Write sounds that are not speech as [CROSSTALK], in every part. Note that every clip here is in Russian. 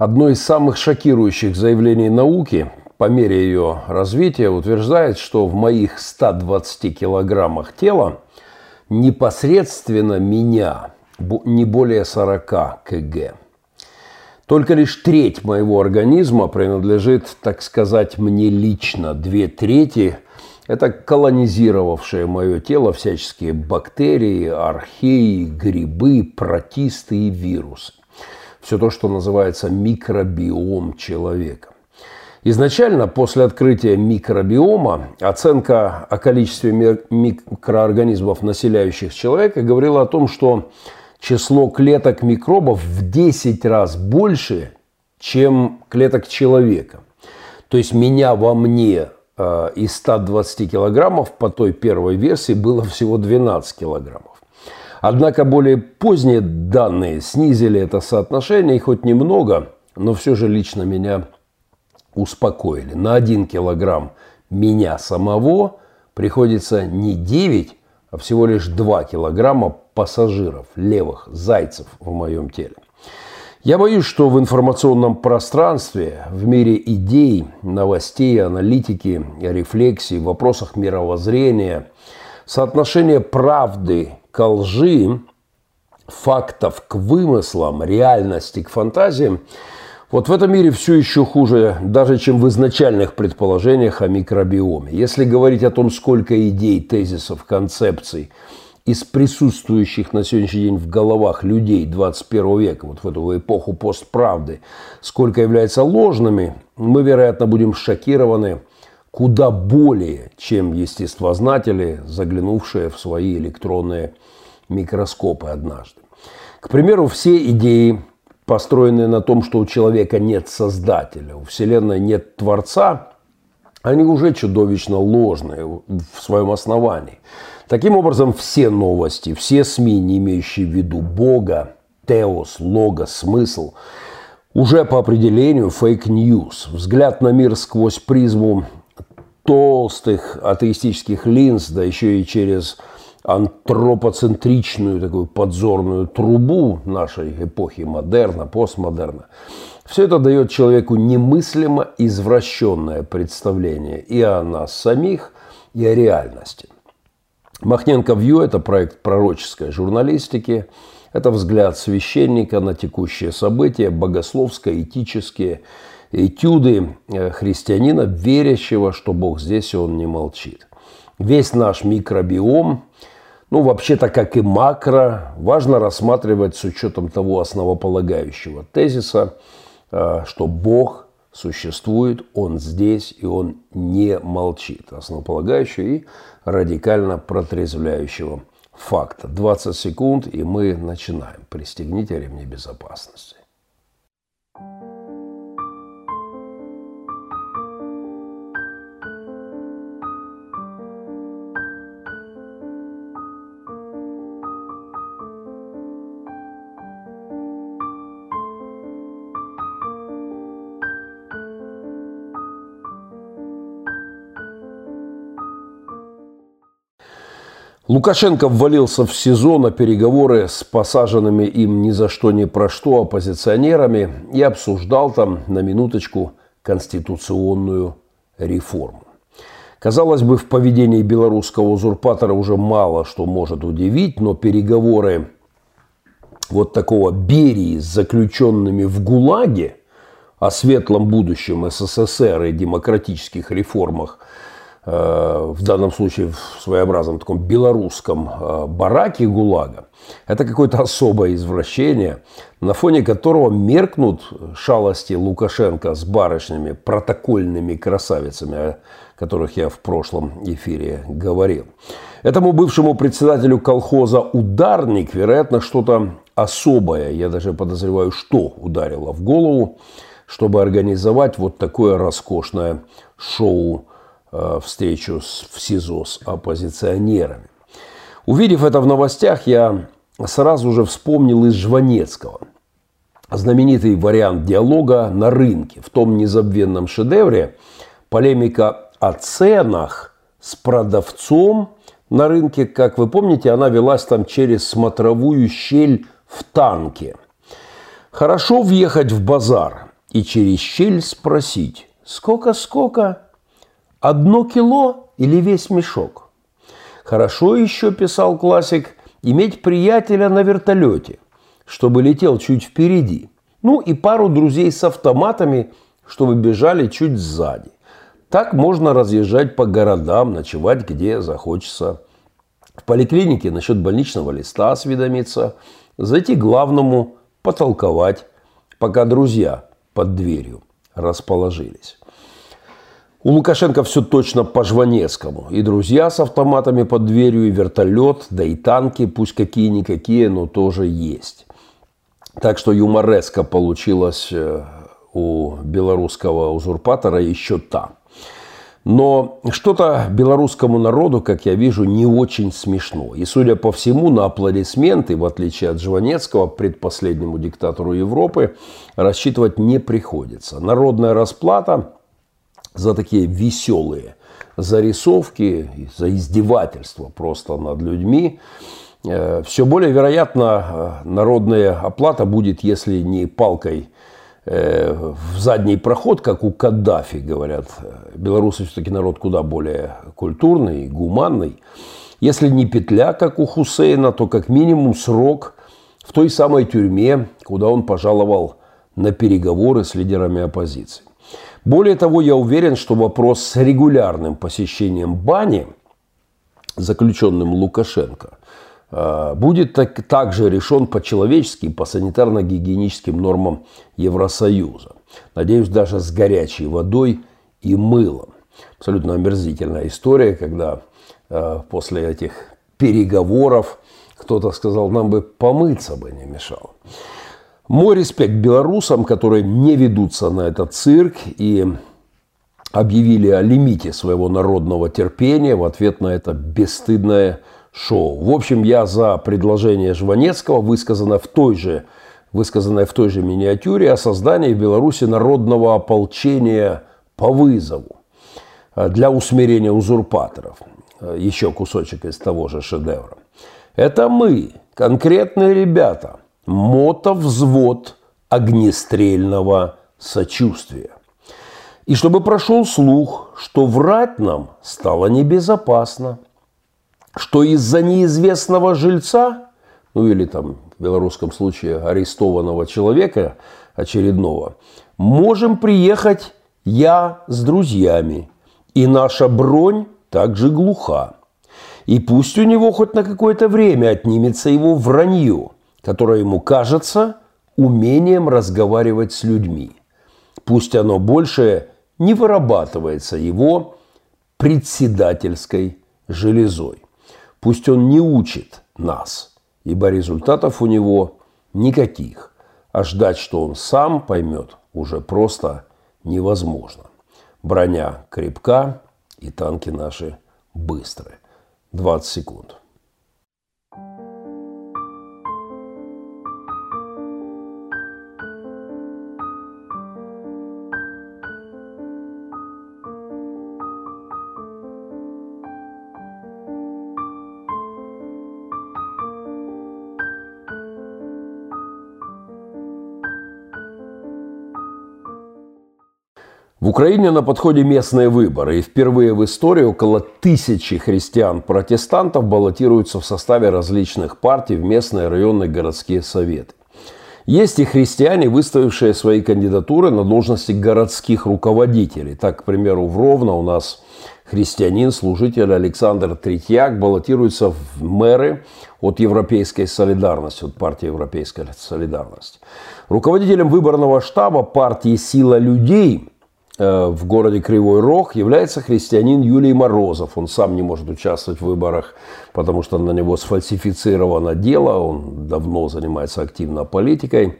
Одно из самых шокирующих заявлений науки по мере ее развития утверждает, что в моих 120 килограммах тела непосредственно меня не более 40 кг. Только лишь треть моего организма принадлежит, так сказать, мне лично. Две трети – это колонизировавшие мое тело всяческие бактерии, археи, грибы, протисты и вирусы все то, что называется микробиом человека. Изначально, после открытия микробиома, оценка о количестве микроорганизмов, населяющих человека, говорила о том, что число клеток микробов в 10 раз больше, чем клеток человека. То есть меня во мне э, из 120 килограммов по той первой версии было всего 12 килограммов. Однако более поздние данные снизили это соотношение, и хоть немного, но все же лично меня успокоили. На один килограмм меня самого приходится не 9, а всего лишь 2 килограмма пассажиров, левых, зайцев в моем теле. Я боюсь, что в информационном пространстве, в мире идей, новостей, аналитики, рефлексии, в вопросах мировоззрения, соотношение правды к лжи, фактов к вымыслам, реальности к фантазиям, вот в этом мире все еще хуже, даже чем в изначальных предположениях о микробиоме. Если говорить о том, сколько идей, тезисов, концепций из присутствующих на сегодняшний день в головах людей 21 века, вот в эту эпоху постправды, сколько является ложными, мы, вероятно, будем шокированы куда более, чем естествознатели, заглянувшие в свои электронные микроскопы однажды. К примеру, все идеи, построенные на том, что у человека нет создателя, у Вселенной нет Творца, они уже чудовищно ложные в своем основании. Таким образом, все новости, все СМИ, не имеющие в виду Бога, теос, лого, смысл, уже по определению fake news. Взгляд на мир сквозь призму толстых атеистических линз, да еще и через антропоцентричную такую подзорную трубу нашей эпохи модерна, постмодерна. Все это дает человеку немыслимо извращенное представление и о нас самих, и о реальности. Махненко Вью – это проект пророческой журналистики, это взгляд священника на текущие события, богословско-этические этюды э, христианина, верящего, что Бог здесь и он не молчит. Весь наш микробиом, ну, вообще-то, как и макро, важно рассматривать с учетом того основополагающего тезиса, э, что Бог существует, Он здесь, и Он не молчит. Основополагающего и радикально протрезвляющего факта. 20 секунд, и мы начинаем. Пристегните ремни безопасности. Лукашенко ввалился в СИЗО на переговоры с посаженными им ни за что ни про что оппозиционерами и обсуждал там, на минуточку, конституционную реформу. Казалось бы, в поведении белорусского узурпатора уже мало что может удивить, но переговоры вот такого Берии с заключенными в ГУЛАГе о светлом будущем СССР и демократических реформах – в данном случае в своеобразном таком белорусском э, бараке ГУЛАГа, это какое-то особое извращение, на фоне которого меркнут шалости Лукашенко с барышнями, протокольными красавицами, о которых я в прошлом эфире говорил. Этому бывшему председателю колхоза «Ударник», вероятно, что-то особое, я даже подозреваю, что ударило в голову, чтобы организовать вот такое роскошное шоу Э, встречу в СИЗО с оппозиционерами. Увидев это в новостях, я сразу же вспомнил из Жванецкого. Знаменитый вариант диалога на рынке. В том незабвенном шедевре полемика о ценах с продавцом на рынке, как вы помните, она велась там через смотровую щель в танке. Хорошо въехать в базар и через щель спросить, сколько-сколько, одно кило или весь мешок? Хорошо еще, писал классик, иметь приятеля на вертолете, чтобы летел чуть впереди. Ну и пару друзей с автоматами, чтобы бежали чуть сзади. Так можно разъезжать по городам, ночевать где захочется. В поликлинике насчет больничного листа осведомиться, зайти к главному, потолковать, пока друзья под дверью расположились. У Лукашенко все точно по Жванецкому. И друзья с автоматами под дверью, и вертолет, да и танки, пусть какие-никакие, но тоже есть. Так что юмореска получилась э, у белорусского узурпатора еще та. Но что-то белорусскому народу, как я вижу, не очень смешно. И, судя по всему, на аплодисменты, в отличие от Жванецкого, предпоследнему диктатору Европы, рассчитывать не приходится. Народная расплата за такие веселые зарисовки, за издевательство просто над людьми. Э, Все более вероятно, э, народная оплата будет, если не палкой Э, в задний проход, как у Каддафи, говорят. Белорусы все-таки народ куда более культурный, гуманный. Если не петля, как у Хусейна, то как минимум срок в той самой тюрьме, куда он пожаловал на переговоры с лидерами оппозиции. Более того, я уверен, что вопрос с регулярным посещением бани, заключенным Лукашенко, Э, будет так, также решен по-человечески, по санитарно-гигиеническим нормам Евросоюза. Надеюсь, даже с горячей водой и мылом. Абсолютно омерзительная история, когда э, после этих переговоров кто-то сказал, нам бы помыться бы не мешало. Мой респект белорусам, которые не ведутся на этот цирк и объявили о лимите своего народного терпения в ответ на это бесстыдное шоу. В общем, я за предложение Жванецкого, высказанное в той же, высказанное в той же миниатюре о создании в Беларуси народного ополчения по вызову э, для усмирения узурпаторов. Э, еще кусочек из того же шедевра. Это мы, конкретные ребята, мотовзвод огнестрельного сочувствия. И чтобы прошел слух, что врать нам стало небезопасно – что из-за неизвестного жильца, ну или там в белорусском случае арестованного человека очередного, можем приехать я с друзьями, и наша бронь также глуха. И пусть у него хоть на какое-то время отнимется его вранье, которое ему кажется умением разговаривать с людьми. Пусть оно больше не вырабатывается его председательской железой. Пусть он не учит нас, ибо результатов у него никаких, а ждать, что он сам поймет, уже просто невозможно. Броня крепка, и танки наши быстрые. 20 секунд. В Украине на подходе местные выборы, и впервые в истории около тысячи христиан-протестантов баллотируются в составе различных партий в местные районные городские советы. Есть и христиане, выставившие свои кандидатуры на должности городских руководителей. Так, к примеру, в Ровно у нас христианин, служитель Александр Третьяк баллотируется в мэры от Европейской солидарности, от партии Европейской солидарности. Руководителем выборного штаба партии «Сила людей» в городе Кривой Рог является христианин Юлий Морозов. Он сам не может участвовать в выборах, потому что на него сфальсифицировано дело. Он давно занимается активно политикой.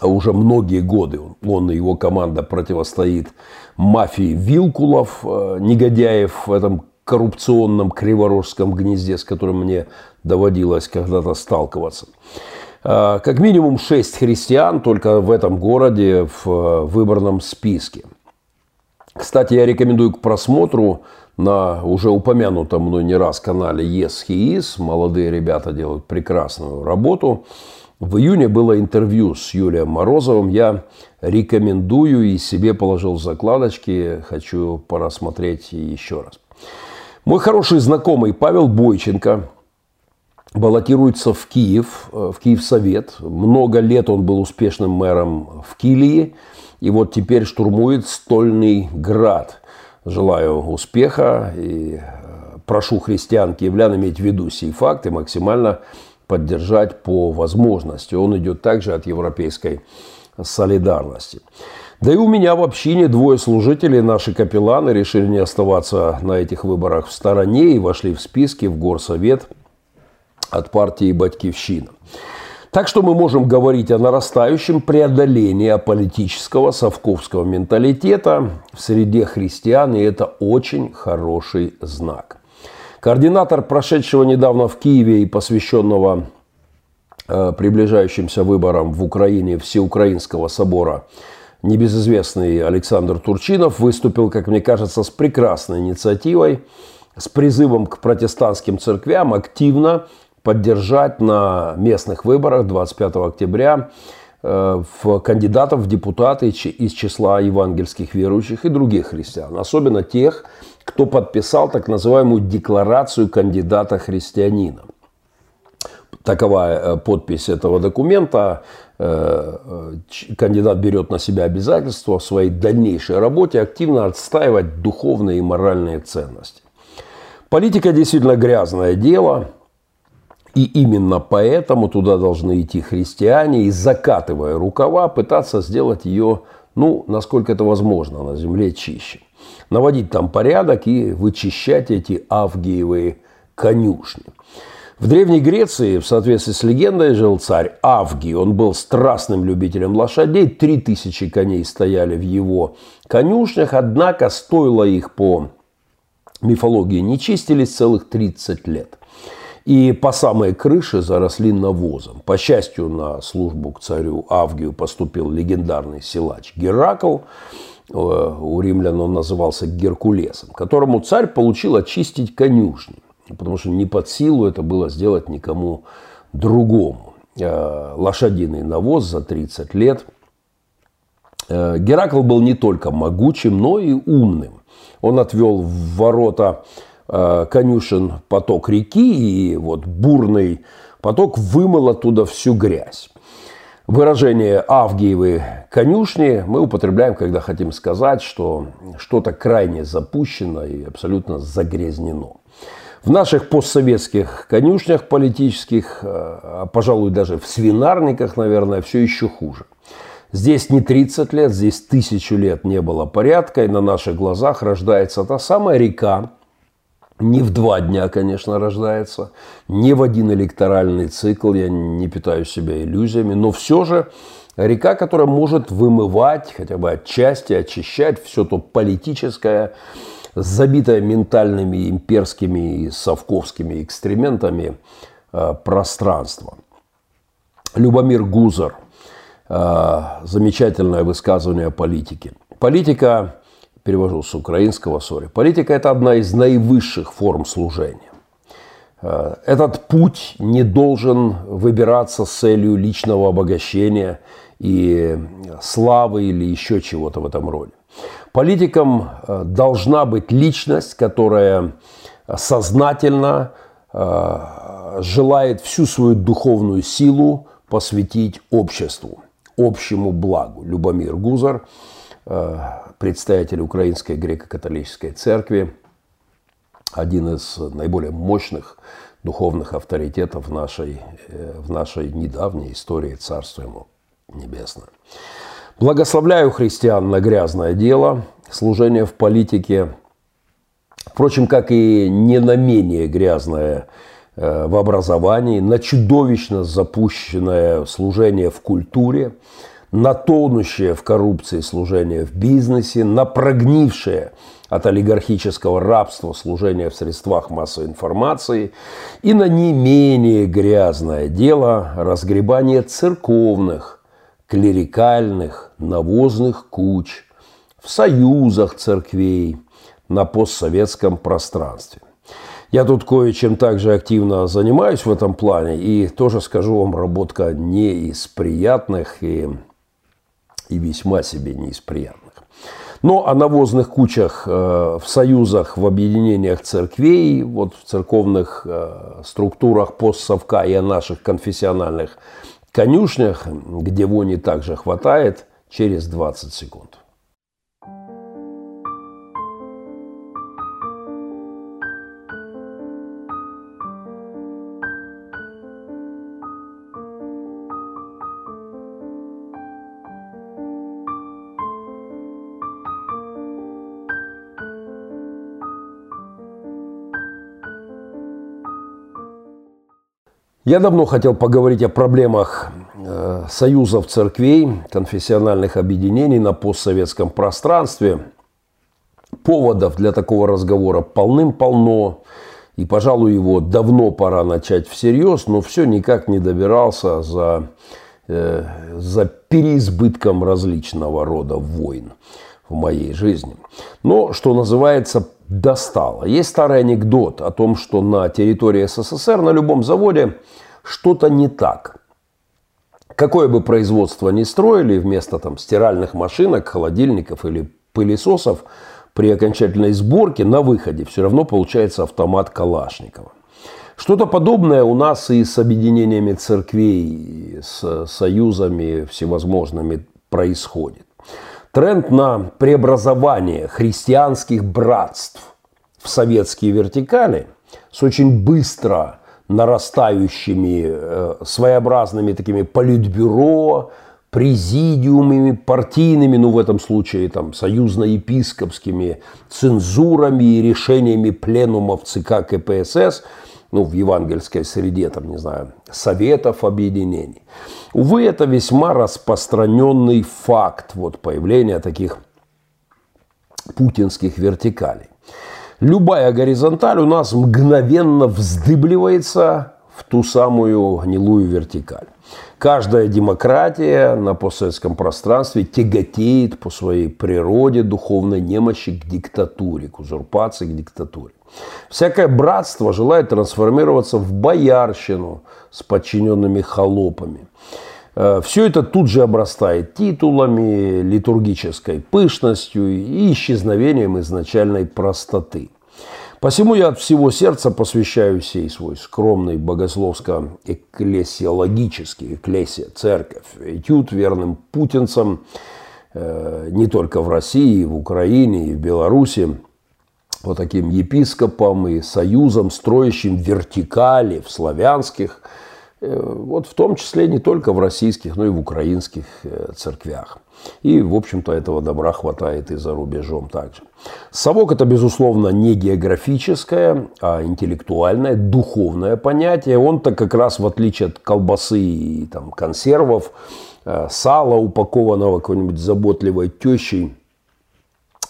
А уже многие годы он и его команда противостоит мафии Вилкулов, э, негодяев в этом коррупционном криворожском гнезде, с которым мне доводилось когда-то сталкиваться. Э, как минимум шесть христиан только в этом городе в выборном списке – кстати, я рекомендую к просмотру на уже упомянутом мной не раз канале Yes He Is. Молодые ребята делают прекрасную работу. В июне было интервью с Юлием Морозовым. Я рекомендую и себе положил закладочки. Хочу порассмотреть еще раз. Мой хороший знакомый Павел Бойченко баллотируется в Киев, э, в Киевсовет. Много лет он был успешным мэром в Килии. И вот теперь штурмует Стольный Град. Желаю успеха и э, прошу христиан, киевлян иметь в виду сей факт и максимально поддержать по возможности. Он идет также от европейской солидарности. Да и у меня в общине двое служителей, наши капелланы, решили не оставаться на этих выборах в стороне и вошли в списки в горсовет от партии «Батькивщина». Так что мы можем говорить о нарастающем преодолении политического совковского менталитета в среде христиан, и это очень хороший знак. Координатор прошедшего недавно в Киеве и посвященного э, приближающимся выборам в Украине Всеукраинского собора небезызвестный Александр Турчинов выступил, как мне кажется, с прекрасной инициативой, с призывом к протестантским церквям активно поддержать на местных выборах 25 октября э, в кандидатов в депутаты из числа евангельских верующих и других христиан, особенно тех, кто подписал так называемую декларацию кандидата христианина. Такова э, подпись этого документа. Э, кандидат берет на себя обязательство в своей дальнейшей работе активно отстаивать духовные и моральные ценности. Политика действительно грязное дело – и именно поэтому туда должны идти христиане и, закатывая рукава, пытаться сделать ее, ну, насколько это возможно, на земле чище. Наводить там порядок и вычищать эти авгиевые конюшни. В Древней Греции, в соответствии с легендой, жил царь Авгий. Он был страстным любителем лошадей. Три тысячи коней стояли в его конюшнях, однако стоило их по мифологии не чистились целых 30 лет и по самой крыше заросли навозом. По счастью, на службу к царю Авгию поступил легендарный силач Геракл, э, у римлян он назывался Геркулесом, которому царь получил очистить конюшни, потому что не под силу это было сделать никому другому. Э, лошадиный навоз за 30 лет. Э, Геракл был не только могучим, но и умным. Он отвел в ворота конюшен поток реки, и вот бурный поток вымыл оттуда всю грязь. Выражение «авгиевы конюшни» мы употребляем, когда хотим сказать, что что-то крайне запущено и абсолютно загрязнено. В наших постсоветских конюшнях политических, э, а, пожалуй, даже в свинарниках, наверное, все еще хуже. Здесь не 30 лет, здесь тысячу лет не было порядка, и на наших глазах рождается та самая река, не в два дня, конечно, рождается, не в один электоральный цикл, я не питаю себя иллюзиями, но все же река, которая может вымывать, хотя бы отчасти очищать все то политическое, забитое ментальными имперскими и совковскими экстрементами э, пространство. Любомир Гузар. Э, замечательное высказывание о политике. Политика перевожу с украинского, сори. Политика – это одна из наивысших форм служения. Э, этот путь не должен выбираться с целью личного обогащения и славы или еще чего-то в этом роде. Политиком э, должна быть личность, которая сознательно э, желает всю свою духовную силу посвятить обществу, общему благу. Любомир Гузар – представитель Украинской греко-католической церкви, один из наиболее мощных духовных авторитетов в нашей, э, в нашей недавней истории Царства ему небесное. Благословляю христиан на грязное дело, служение в политике, впрочем, как и не на менее грязное э, в образовании, на чудовищно запущенное служение в культуре – на тонущее в коррупции служение в бизнесе, на прогнившее от олигархического рабства служение в средствах массовой информации и на не менее грязное дело разгребания церковных, клерикальных, навозных куч в союзах церквей на постсоветском пространстве. Я тут кое-чем также активно занимаюсь в этом плане. И тоже скажу вам, работка не из приятных и, и весьма себе не из приятных. Но о навозных кучах э, в союзах, в объединениях церквей, вот в церковных э, структурах постсовка и о наших конфессиональных конюшнях, где вони также хватает, через 20 секунд. Я давно хотел поговорить о проблемах э, союзов церквей, конфессиональных объединений на постсоветском пространстве. Поводов для такого разговора полным-полно. И, пожалуй, его давно пора начать всерьез, но все никак не добирался за, э, за переизбытком различного рода войн в моей жизни. Но, что называется, достало. Есть старый анекдот о том, что на территории СССР на любом заводе что-то не так. Какое бы производство ни строили, вместо там, стиральных машинок, холодильников или пылесосов, при окончательной сборке на выходе все равно получается автомат Калашникова. Что-то подобное у нас и с объединениями церквей, с союзами всевозможными происходит. Тренд на преобразование христианских братств в советские вертикали с очень быстро нарастающими э, своеобразными такими политбюро, президиумами, партийными, ну в этом случае там союзно-епископскими цензурами и решениями пленумов ЦК КПСС, ну в евангельской среде, там, не знаю, советов объединений. Увы, это весьма распространенный факт вот, появления таких путинских вертикалей любая горизонталь у нас мгновенно вздыбливается в ту самую гнилую вертикаль. Каждая демократия на постсоветском пространстве тяготеет по своей природе духовной немощи к диктатуре, к узурпации, к диктатуре. Всякое братство желает трансформироваться в боярщину с подчиненными холопами. Э, Все это тут же обрастает титулами, литургической пышностью и исчезновением изначальной простоты. Посему я от всего сердца посвящаю сей свой скромный богословско-экклесиологический, экклесия, церковь, этюд верным путинцам э, не только в России, и в Украине, и в Беларуси, вот таким епископам и союзам, строящим вертикали в славянских – вот в том числе не только в российских, но и в украинских э, церквях. И, в общем-то, этого добра хватает и за рубежом также. Совок – это, безусловно, не географическое, а интеллектуальное, духовное понятие. Он-то как раз, в отличие от колбасы и там, консервов, э, сала, упакованного какой-нибудь заботливой тещей,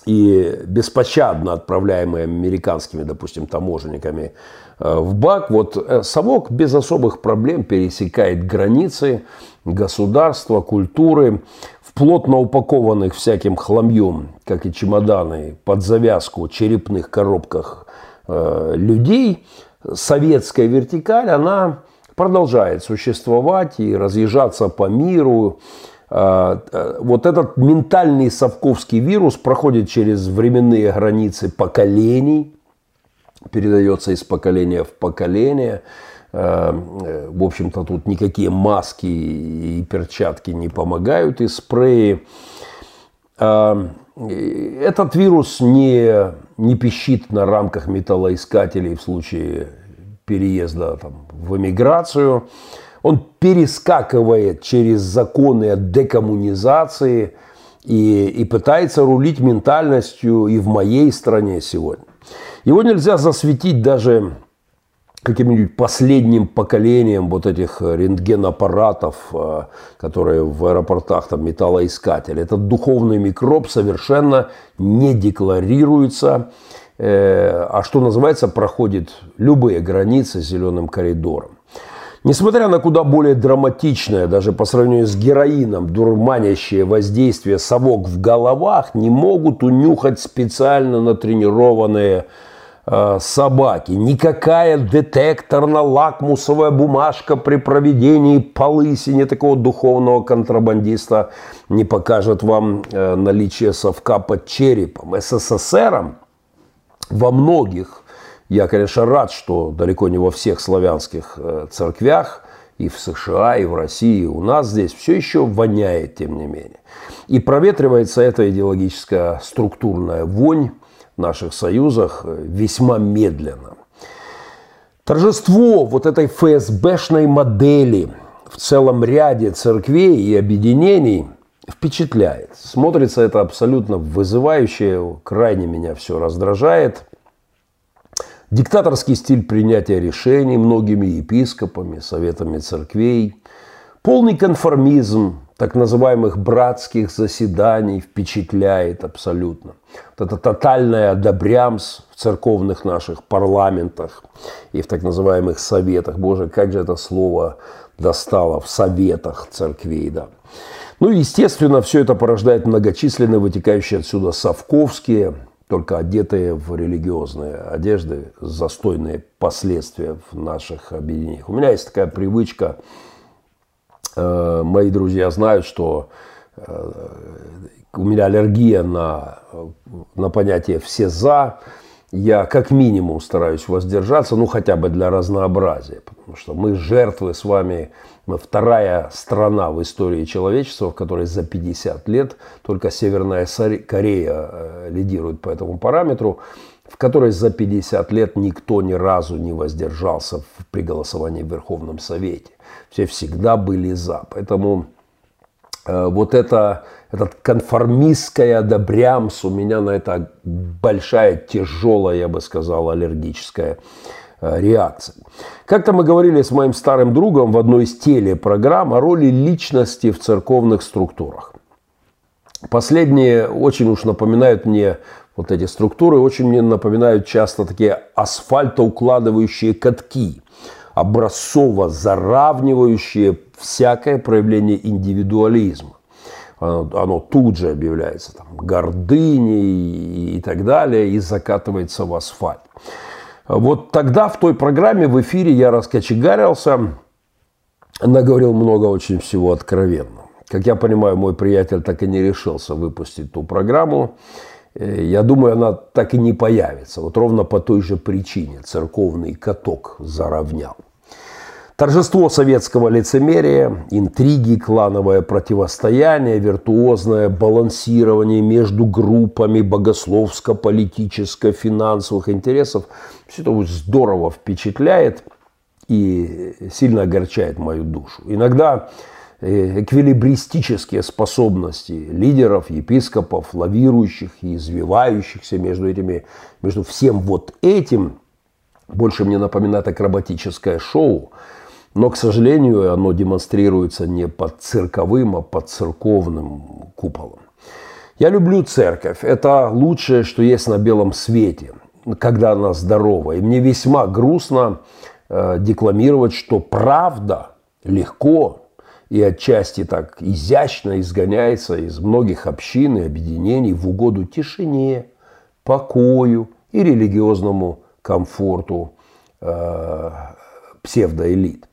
и беспощадно отправляемые американскими, допустим, таможенниками Э, в бак. Вот э, совок без особых проблем пересекает границы государства, культуры, в плотно упакованных всяким хламьем, как и чемоданы, под завязку черепных коробках э, людей, советская вертикаль, она продолжает существовать и разъезжаться по миру. Вот этот ментальный совковский вирус проходит через временные границы поколений – передается из поколения в поколение. Э, в общем-то, тут никакие маски и перчатки не помогают, и спреи. Э, этот вирус не, не пищит на рамках металлоискателей в случае переезда там, в эмиграцию. Он перескакивает через законы декоммунизации и, и пытается рулить ментальностью и в моей стране сегодня. Его нельзя засветить даже каким-нибудь последним поколением вот этих рентгенаппаратов, э, которые в аэропортах, там, металлоискатели. Этот духовный микроб совершенно не декларируется, э, а что называется, проходит любые границы зеленым коридором. Несмотря на куда более драматичное, даже по сравнению с героином, дурманящее воздействие совок в головах, не могут унюхать специально натренированные э, собаки, никакая детекторно-лакмусовая бумажка при проведении полысени такого духовного контрабандиста не покажет вам э, наличие совка под черепом. СССРом во многих, я, конечно, рад, что далеко не во всех славянских э, церквях и в США, и в России, и у нас здесь все еще воняет, тем не менее. И проветривается эта идеологическая структурная вонь в наших союзах э, весьма медленно. Торжество вот этой ФСБшной модели в целом ряде церквей и объединений впечатляет. Смотрится это абсолютно вызывающе, крайне меня все раздражает. Диктаторский стиль принятия решений многими епископами, советами церквей, полный конформизм, так называемых братских заседаний впечатляет абсолютно. Вот это тотальное одобрямс в церковных наших парламентах и в так называемых советах. Боже, как же это слово достало в советах церквей, да. Ну естественно, все это порождает многочисленные вытекающие отсюда совковские, только одетые в религиозные одежды, застойные последствия в наших объединениях. У меня есть такая привычка – Э, мои друзья знают, что э, у меня аллергия на, на понятие «все за». Я как минимум стараюсь воздержаться, ну хотя бы для разнообразия, потому что мы жертвы с вами, мы вторая страна в истории человечества, в которой за 50 лет только Северная Корея э, лидирует по этому параметру, в которой за 50 лет никто ни разу не воздержался при голосовании в Верховном Совете все всегда были за. Поэтому э, вот это, этот конформистская одобрямс у меня на это большая, тяжелая, я бы сказал, аллергическая э, реакция. Как-то мы говорили с моим старым другом в одной из телепрограмм о роли личности в церковных структурах. Последние очень уж напоминают мне вот эти структуры, очень мне напоминают часто такие асфальтоукладывающие катки – образцово заравнивающее всякое проявление индивидуализма. Оно, оно тут же объявляется там, гордыней и так далее, и закатывается в асфальт. Вот тогда в той программе в эфире я раскочегарился, наговорил много очень всего откровенно. Как я понимаю, мой приятель так и не решился выпустить ту программу. Э, я думаю, она так и не появится. Вот ровно по той же причине церковный каток заровнял. Торжество советского лицемерия, интриги, клановое противостояние, виртуозное балансирование между группами богословско-политическо-финансовых интересов – все это здорово впечатляет и сильно огорчает мою душу. Иногда э, эквилибристические способности лидеров, епископов, лавирующих и извивающихся между этими, между всем вот этим, больше мне напоминает акробатическое шоу – но, к сожалению, оно демонстрируется не под цирковым, а под церковным куполом. Я люблю церковь. Это лучшее, что есть на белом свете, когда она здорова. И мне весьма грустно э, декламировать, что правда легко и отчасти так изящно изгоняется из многих общин и объединений в угоду тишине, покою и религиозному комфорту э, псевдоэлит.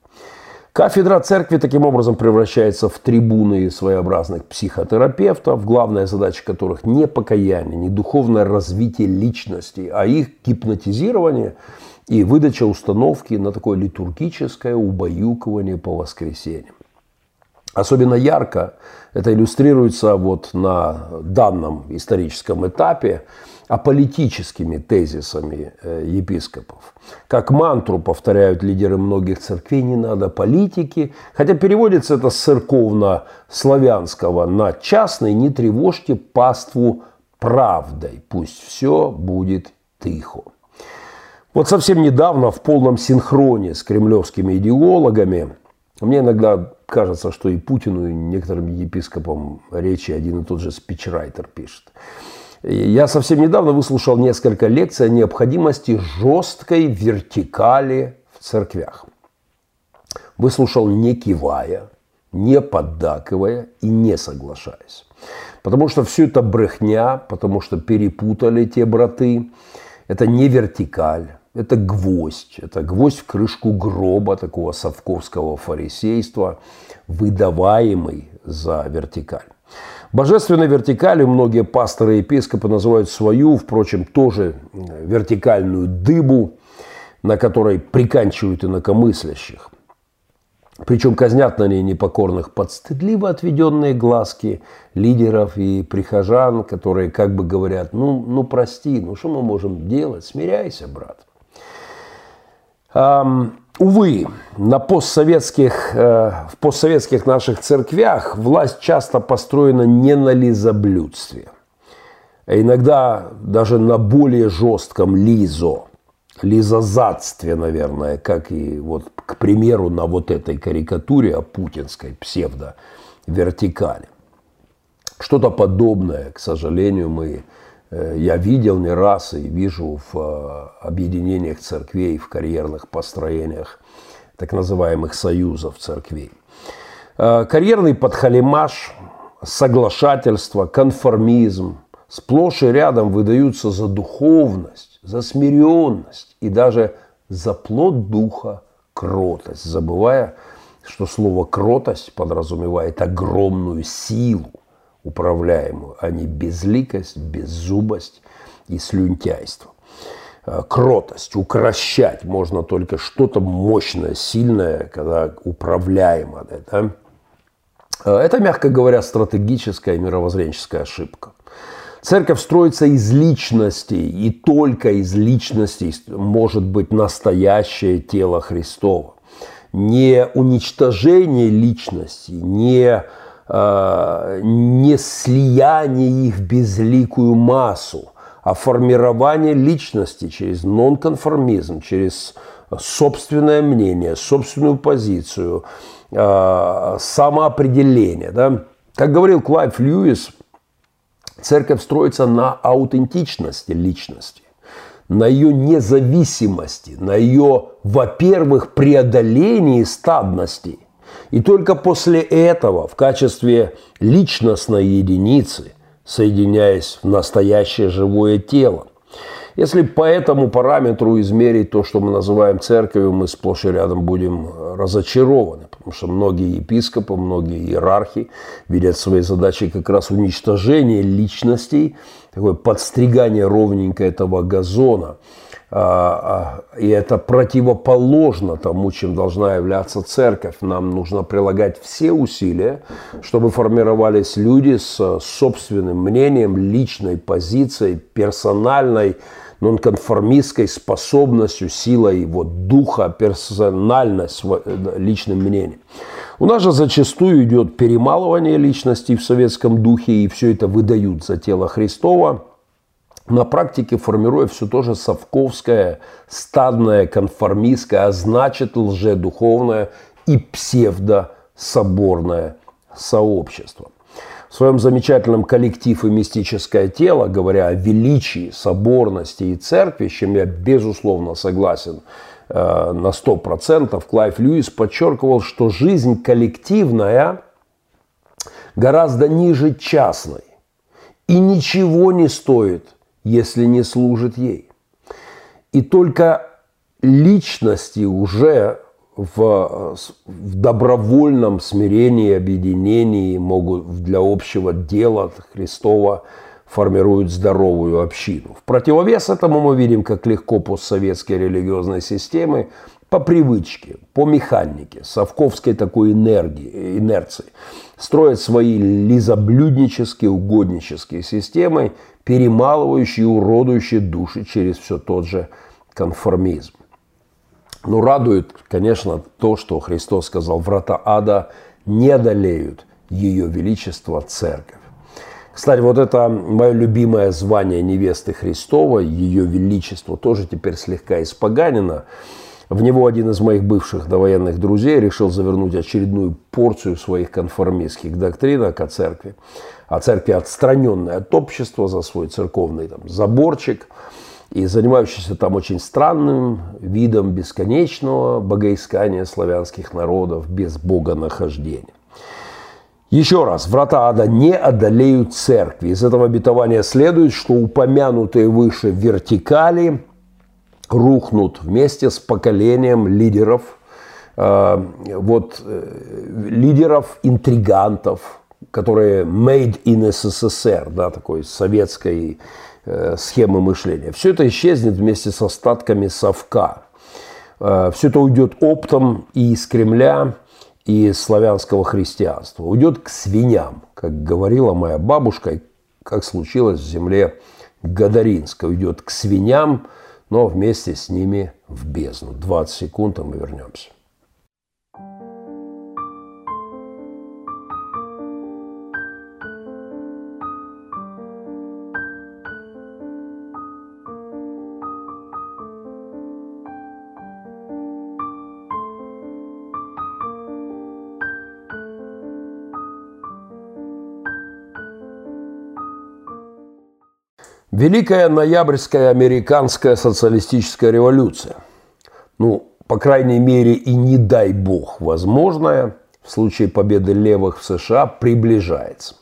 Кафедра церкви таким образом превращается в трибуны своеобразных психотерапевтов, главная задача которых не покаяние, не духовное развитие личности, а их гипнотизирование и выдача установки на такое литургическое убаюкивание по воскресеньям. Особенно ярко это иллюстрируется вот на данном историческом этапе аполитическими тезисами э, епископов. Как мантру повторяют лидеры многих церквей, не надо политики, хотя переводится это с церковно-славянского на частный, не тревожьте паству правдой, пусть все будет тихо. Вот совсем недавно в полном синхроне с кремлевскими идеологами, мне иногда кажется, что и Путину, и некоторым епископам речи один и тот же спичрайтер пишет. Я совсем недавно выслушал несколько лекций о необходимости жесткой вертикали в церквях. Выслушал не кивая, не поддакивая и не соглашаясь. Потому что все это брехня, потому что перепутали те браты. Это не вертикаль, это гвоздь. Это гвоздь в крышку гроба такого совковского фарисейства, выдаваемый за вертикаль. Божественной вертикалью многие пасторы и епископы называют свою, впрочем, тоже вертикальную дыбу, на которой приканчивают инакомыслящих. Причем казнят на ней непокорных под стыдливо отведенные глазки лидеров и прихожан, которые как бы говорят, ну, ну прости, ну что мы можем делать, смиряйся, брат. Увы, на постсоветских, uh, в постсоветских наших церквях власть часто построена не на лизоблюдстве, а иногда даже на более жестком лизо, лизозадстве, наверное, как и вот, к примеру, на вот этой карикатуре о путинской псевдо-вертикали. Что-то подобное, к сожалению, мы Э, я видел не раз и вижу в э, объединениях церквей, в карьерных построениях так называемых союзов церквей. Э, карьерный подхалимаш, соглашательство, конформизм сплошь и рядом выдаются за духовность, за смиренность и даже за плод духа кротость, забывая, что слово кротость подразумевает огромную силу, управляемую, а не безликость, беззубость и слюнтяйство. Э, кротость, укращать можно только что-то мощное, сильное, когда управляемо. Да? Э, это, мягко говоря, стратегическая мировоззренческая ошибка. Церковь строится из личностей, и только из личностей может быть настоящее тело Христова. Не уничтожение личности, не Э, не слияние их в безликую массу, а формирование личности через нонконформизм, через собственное мнение, собственную позицию, э, самоопределение. Да? Как говорил Клайв Льюис, церковь строится на аутентичности личности, на ее независимости, на ее, во-первых, преодолении стадности – и только после этого в качестве личностной единицы, соединяясь в настоящее живое тело. Если по этому параметру измерить то, что мы называем церковью, мы сплошь и рядом будем разочарованы, потому что многие епископы, многие иерархи видят свои задачи как раз уничтожение личностей, такое подстригание ровненько этого газона – и это противоположно тому, чем должна являться церковь. Нам нужно прилагать все усилия, чтобы формировались люди с собственным мнением, личной позицией, персональной, нонконформистской способностью, силой его духа, персональность личным мнением. У нас же зачастую идет перемалывание личностей в советском духе, и все это выдают за тело Христова – на практике формируя все то же совковское, стадное, конформистское, а значит лжедуховное и псевдособорное сообщество. В своем замечательном коллектив и мистическое тело, говоря о величии, соборности и церкви, с чем я безусловно согласен э, на 100%, Клайв Льюис подчеркивал, что жизнь коллективная гораздо ниже частной и ничего не стоит – если не служит ей. И только личности уже в, в добровольном смирении объединении могут для общего дела Христова формируют здоровую общину. В противовес этому мы видим, как легко постсоветские религиозные системы по привычке, по механике, совковской такой энергии, инерции, строят свои лизоблюднические, угоднические системы, перемалывающие уродующие души через все тот же конформизм. Но радует, конечно, то, что Христос сказал, врата ада не одолеют ее величество церковь. Кстати, вот это мое любимое звание невесты Христова, ее величество, тоже теперь слегка испоганено. В него один из моих бывших довоенных друзей решил завернуть очередную порцию своих конформистских доктринок о церкви. О церкви, отстраненной от общества за свой церковный там, заборчик и занимающийся там очень странным видом бесконечного богоискания славянских народов без богонахождения. Еще раз, врата ада не одолеют церкви. Из этого обетования следует, что упомянутые выше вертикали рухнут вместе с поколением лидеров, э, вот, э, лидеров, интригантов, которые made in СССР, да, такой советской э, схемы мышления. Все это исчезнет вместе с остатками совка. Все это уйдет оптом и из Кремля, и славянского христианства. Уйдет к свиньям, как говорила моя бабушка, как случилось в земле Гадаринской. Уйдет к свиньям, но вместе с ними в бездну. 20 секунд, и мы вернемся. Великая ноябрьская американская социалистическая революция. Ну, по крайней мере, и не дай бог возможная в случае победы левых в США приближается.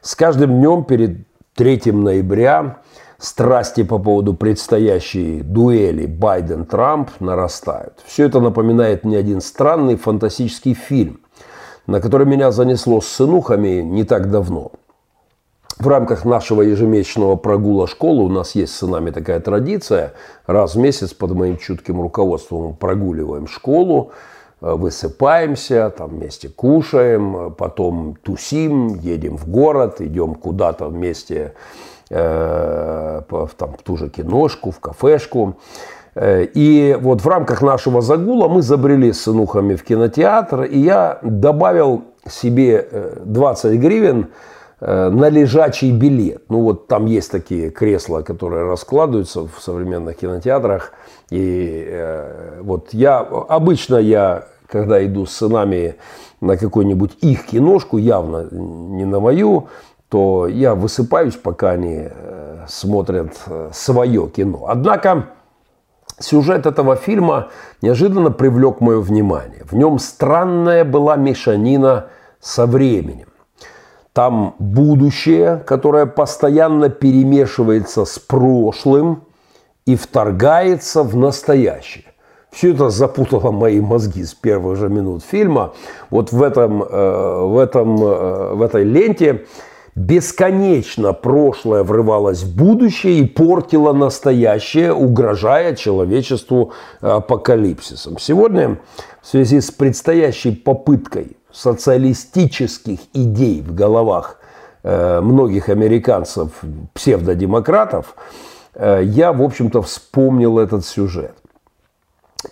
С каждым днем перед 3 ноября страсти по поводу предстоящей дуэли Байден-Трамп нарастают. Все это напоминает мне один странный фантастический фильм, на который меня занесло с сынухами не так давно – в рамках нашего ежемесячного прогула школы у нас есть с сынами такая традиция. Раз в месяц под моим чутким руководством прогуливаем школу, э, высыпаемся, там вместе кушаем, потом тусим, едем в город, идем куда-то вместе э, там, в ту же киношку, в кафешку. Э, и вот в рамках нашего загула мы забрели с сынухами в кинотеатр, и я добавил себе 20 гривен – Э, на лежачий билет. Ну вот там есть такие кресла, которые раскладываются в современных кинотеатрах. И э, вот я обычно я, когда иду с сынами на какую-нибудь их киношку, явно не на мою, то я высыпаюсь, пока они э, смотрят э, свое кино. Однако сюжет этого фильма неожиданно привлек мое внимание. В нем странная была мешанина со временем. Там будущее, которое постоянно перемешивается с прошлым и вторгается в настоящее. Все это запутало мои мозги с первых же минут фильма. Вот в, этом, э, в, этом, э, в этой ленте бесконечно прошлое врывалось в будущее и портило настоящее, угрожая человечеству апокалипсисом. Сегодня в связи с предстоящей попыткой социалистических идей в головах э, многих американцев, псевдодемократов, э, я, в общем-то, вспомнил этот сюжет.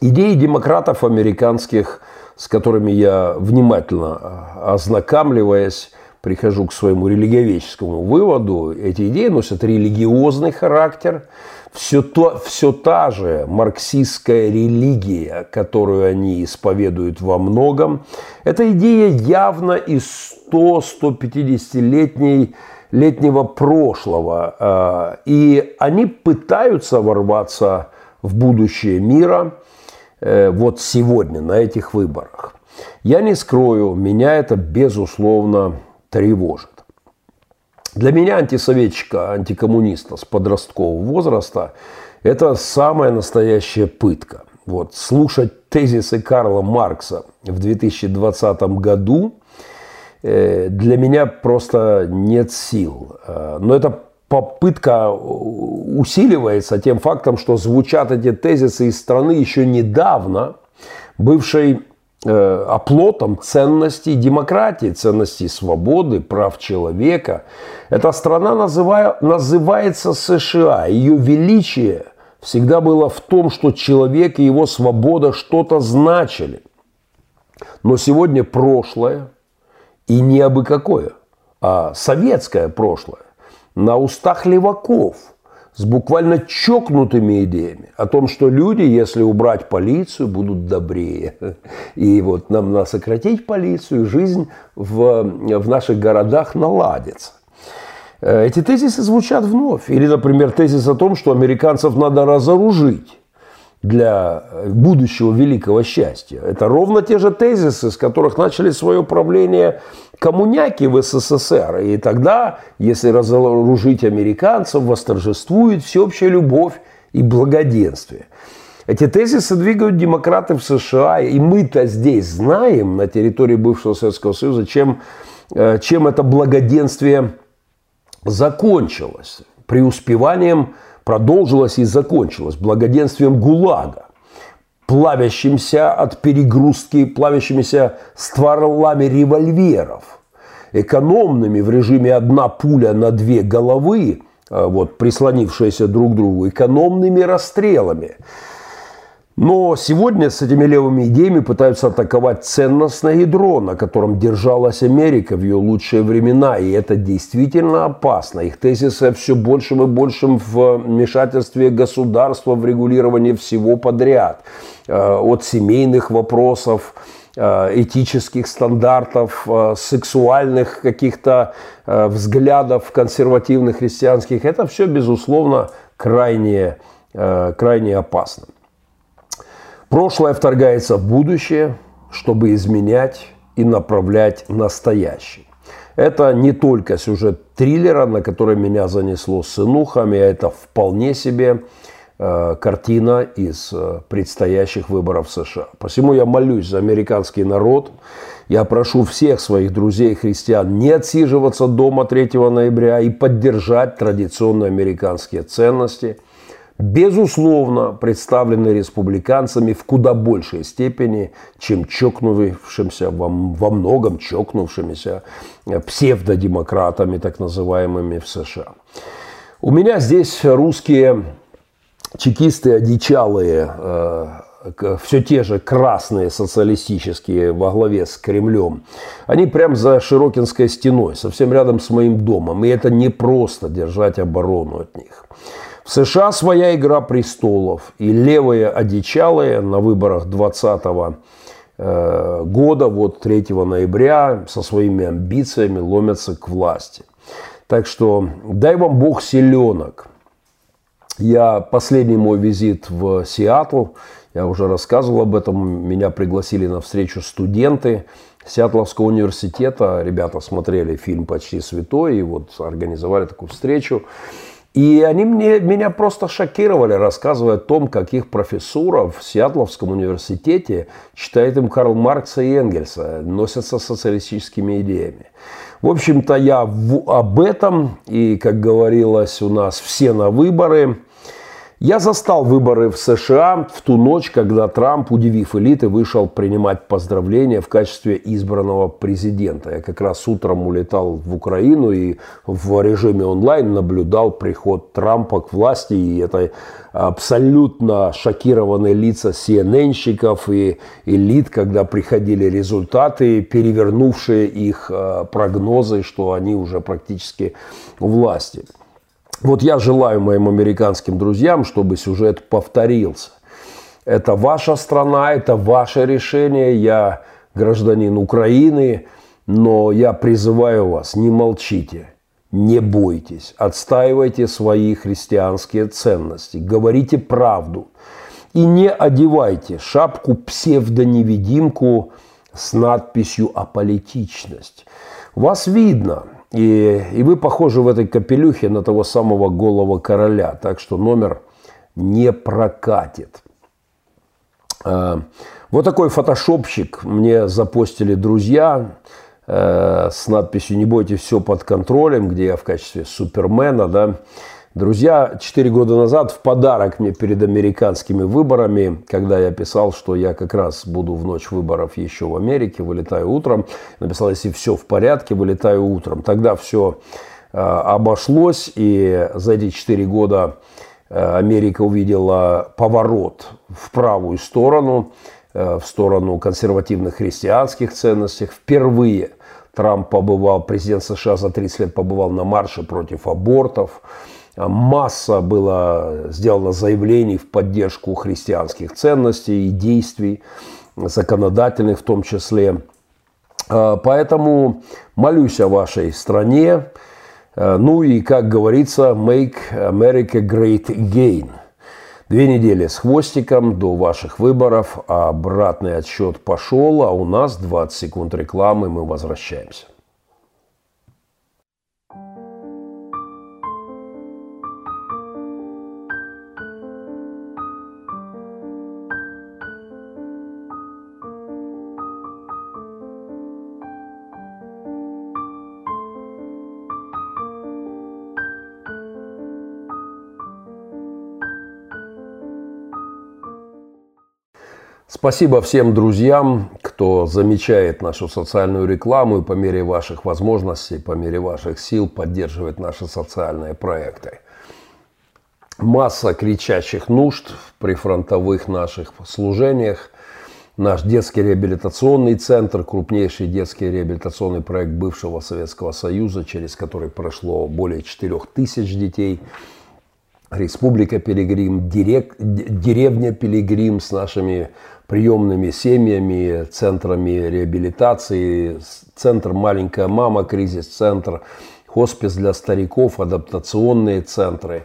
Идеи демократов американских, с которыми я внимательно э, ознакомливаясь, прихожу к своему религиоведческому выводу, эти идеи носят религиозный характер – все, то, все та же марксистская религия, которую они исповедуют во многом, эта идея явно из 100-150-летней летнего прошлого. А, и они пытаются ворваться в будущее мира э, вот сегодня на этих выборах. Я не скрою, меня это безусловно тревожит. Для меня антисоветчика, антикоммуниста с подросткового возраста – это самая настоящая пытка. Вот, слушать тезисы Карла Маркса в 2020 году э, для меня просто нет сил. Э, но эта попытка усиливается тем фактом, что звучат эти тезисы из страны еще недавно, бывшей оплотом ценностей демократии, ценностей свободы, прав человека. Эта страна называя, называется США. Ее величие всегда было в том, что человек и его свобода что-то значили. Но сегодня прошлое, и не абы какое, а советское прошлое, на устах леваков – с буквально чокнутыми идеями о том, что люди, если убрать полицию, будут добрее. И вот нам надо сократить полицию, жизнь в, в наших городах наладится. Э, эти тезисы звучат вновь. Или, например, тезис о том, что американцев надо разоружить. Для будущего великого счастья. Это ровно те же тезисы, с которых начали свое правление коммуняки в СССР. И тогда, если разоружить американцев, восторжествует всеобщая любовь и благоденствие. Эти тезисы двигают демократы в США, и мы-то здесь знаем на территории бывшего Советского Союза, чем, э, чем это благоденствие закончилось. Преуспеванием продолжилось и закончилось благоденствием ГУЛАГа, плавящимся от перегрузки, плавящимися стволами револьверов, экономными в режиме одна пуля на две головы, э, вот, прислонившиеся друг к другу, экономными расстрелами – но сегодня с этими левыми идеями пытаются атаковать ценностное ядро, на котором держалась Америка в ее лучшие времена. И это действительно опасно. Их тезисы все большем и большем вмешательстве государства в регулирование всего подряд. Э, от семейных вопросов, э, этических стандартов, э, сексуальных каких-то взглядов консервативных христианских. Это все, безусловно, крайне, крайне опасно. Прошлое вторгается в будущее, чтобы изменять и направлять настоящее. Это не только сюжет триллера, на который меня занесло сынухами, а это вполне себе э, картина из э, предстоящих выборов США. Посему я молюсь за американский народ. Я прошу всех своих друзей христиан не отсиживаться дома 3 ноября и поддержать традиционные американские ценности – безусловно, представлены республиканцами в куда большей степени, чем чокнувшимся, во, во многом чокнувшимися э, псевдодемократами, так называемыми в США. У меня здесь русские чекисты одичалые, э, все те же красные социалистические во главе с Кремлем, они прям за Широкинской стеной, совсем рядом с моим домом. И это не просто держать оборону от них. В США своя игра престолов. И левые одичалые на выборах 2020 э, года, вот 3 ноября, со своими амбициями ломятся к власти. Так что дай вам Бог селенок. Я последний мой визит в Сиэтл, я уже рассказывал об этом, меня пригласили на встречу студенты Сиатловского университета. Ребята смотрели фильм «Почти святой» и вот организовали такую встречу. И они мне, меня просто шокировали, рассказывая о том, как их профессура в Сиатловском университете читает им Карл Маркса и Энгельса, носятся социалистическими идеями. В общем-то, я в, об этом, и, как говорилось у нас, все на выборы – я застал выборы в США в ту ночь, когда Трамп, удивив элиты, вышел принимать поздравления в качестве избранного президента. Я как раз утром улетал в Украину и в режиме онлайн наблюдал приход Трампа к власти. И это абсолютно шокированные лица CNN-щиков и элит, когда приходили результаты, перевернувшие их э, прогнозы, что они уже практически у власти. Вот я желаю моим американским друзьям, чтобы сюжет повторился. Это ваша страна, это ваше решение. Я гражданин Украины, но я призываю вас, не молчите, не бойтесь, отстаивайте свои христианские ценности, говорите правду и не одевайте шапку псевдоневидимку с надписью «Аполитичность». Вас видно – и, и вы похожи в этой капелюхе на того самого голого короля, так что номер не прокатит. А, вот такой фотошопчик мне запостили друзья э, с надписью «Не бойтесь, все под контролем», где я в качестве супермена, да, Друзья, четыре года назад в подарок мне перед американскими выборами, когда я писал, что я как раз буду в ночь выборов еще в Америке, вылетаю утром, написал, если все в порядке, вылетаю утром. Тогда все э, обошлось, и за эти четыре года э, Америка увидела поворот в правую сторону, э, в сторону консервативных христианских ценностей. Впервые Трамп побывал, президент США за 30 лет побывал на марше против абортов. Масса было сделано заявлений в поддержку христианских ценностей и действий, законодательных в том числе. А, поэтому молюсь о вашей стране. А, ну и, как говорится, make America great again. Две недели с хвостиком до ваших выборов, а обратный отсчет пошел, а у нас 20 секунд рекламы, мы возвращаемся. Спасибо всем друзьям, кто замечает нашу социальную рекламу и по мере ваших возможностей, по мере ваших сил поддерживает наши социальные проекты. Масса кричащих нужд в прифронтовых наших служениях. Наш детский реабилитационный центр, крупнейший детский реабилитационный проект бывшего Советского Союза, через который прошло более 4000 детей. Республика Пилигрим, деревня Пилигрим с нашими приемными семьями, центрами реабилитации, центр «Маленькая мама», кризис-центр, хоспис для стариков, адаптационные центры.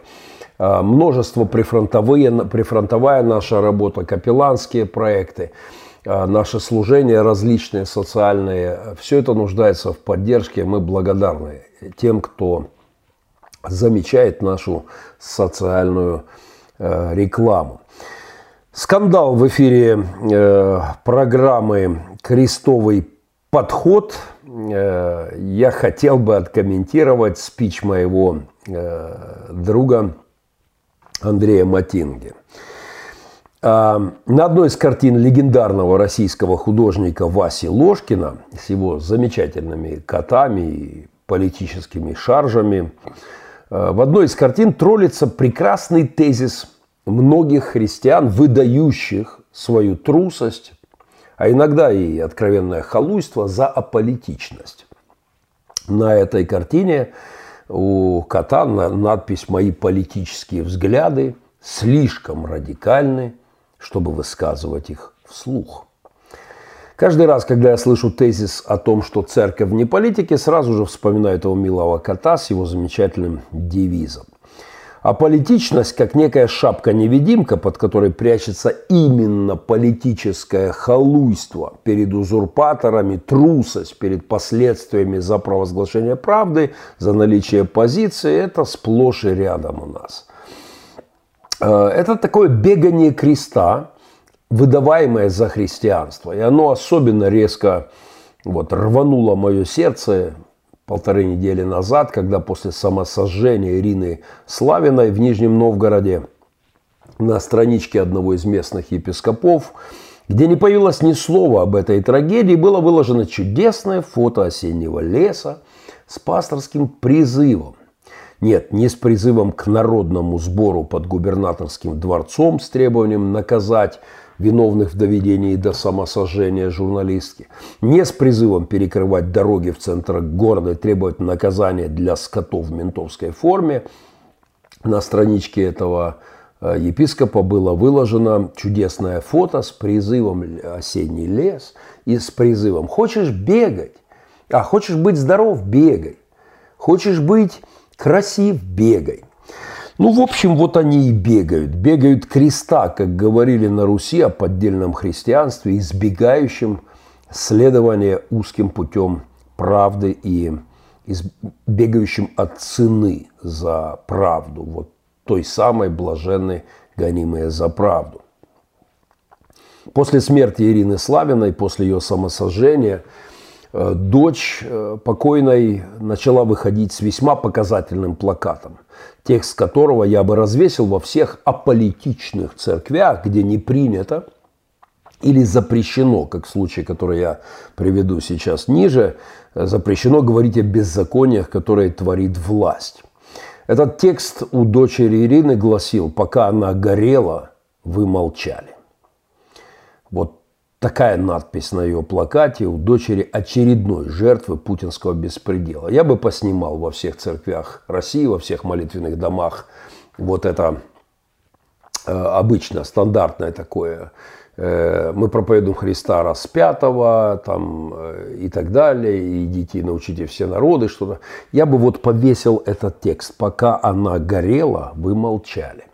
А, множество прифронтовые, прифронтовая наша работа, капелланские проекты, а, наше служение различные социальные. Все это нуждается в поддержке. Мы благодарны тем, кто замечает нашу социальную э, рекламу. Скандал в эфире э, программы «Крестовый подход». Э, я хотел бы откомментировать спич моего э, друга Андрея Матинги. Э, на одной из картин легендарного российского художника Васи Ложкина с его замечательными котами и политическими шаржами, э, в одной из картин троллится прекрасный тезис – многих христиан, выдающих свою трусость, а иногда и откровенное халуйство за аполитичность. На этой картине у кота надпись «Мои политические взгляды слишком радикальны, чтобы высказывать их вслух». Каждый раз, когда я слышу тезис о том, что церковь не политики, сразу же вспоминаю этого милого кота с его замечательным девизом. А политичность, как некая шапка-невидимка, под которой прячется именно политическое халуйство перед узурпаторами, трусость перед последствиями за провозглашение правды, за наличие позиции, это сплошь и рядом у нас. Э, это такое бегание креста, выдаваемое за христианство. И оно особенно резко вот, рвануло мое сердце полторы недели назад, когда после самосожжения Ирины Славиной в Нижнем Новгороде на страничке одного из местных епископов, где не появилось ни слова об этой трагедии, было выложено чудесное фото осеннего леса с пасторским призывом. Нет, не с призывом к народному сбору под губернаторским дворцом с требованием наказать виновных в доведении до самосожжения журналистки, не с призывом перекрывать дороги в центр города и требовать наказания для скотов в ментовской форме. На страничке этого э, епископа было выложено чудесное фото с призывом «Осенний лес» и с призывом «Хочешь бегать? А хочешь быть здоров? Бегай. Хочешь быть красив? Бегай». Ну, в общем, вот они и бегают. Бегают креста, как говорили на Руси о поддельном христианстве, избегающем следования узким путем правды и бегающим от цены за правду, вот той самой блаженной, гонимой за правду. После смерти Ирины Славиной, после ее самосожжения – дочь э, покойной начала выходить с весьма показательным плакатом, текст которого я бы развесил во всех аполитичных церквях, где не принято или запрещено, как в случае, который я приведу сейчас ниже, запрещено говорить о беззакониях, которые творит власть. Этот текст у дочери Ирины гласил, пока она горела, вы молчали. Вот такая надпись на ее плакате у дочери очередной жертвы путинского беспредела. Я бы поснимал во всех церквях России, во всех молитвенных домах вот это э, обычно стандартное такое э, мы проповедуем Христа распятого там, э, и так далее, и научите все народы что-то. Я бы вот повесил этот текст, пока она горела, вы молчали.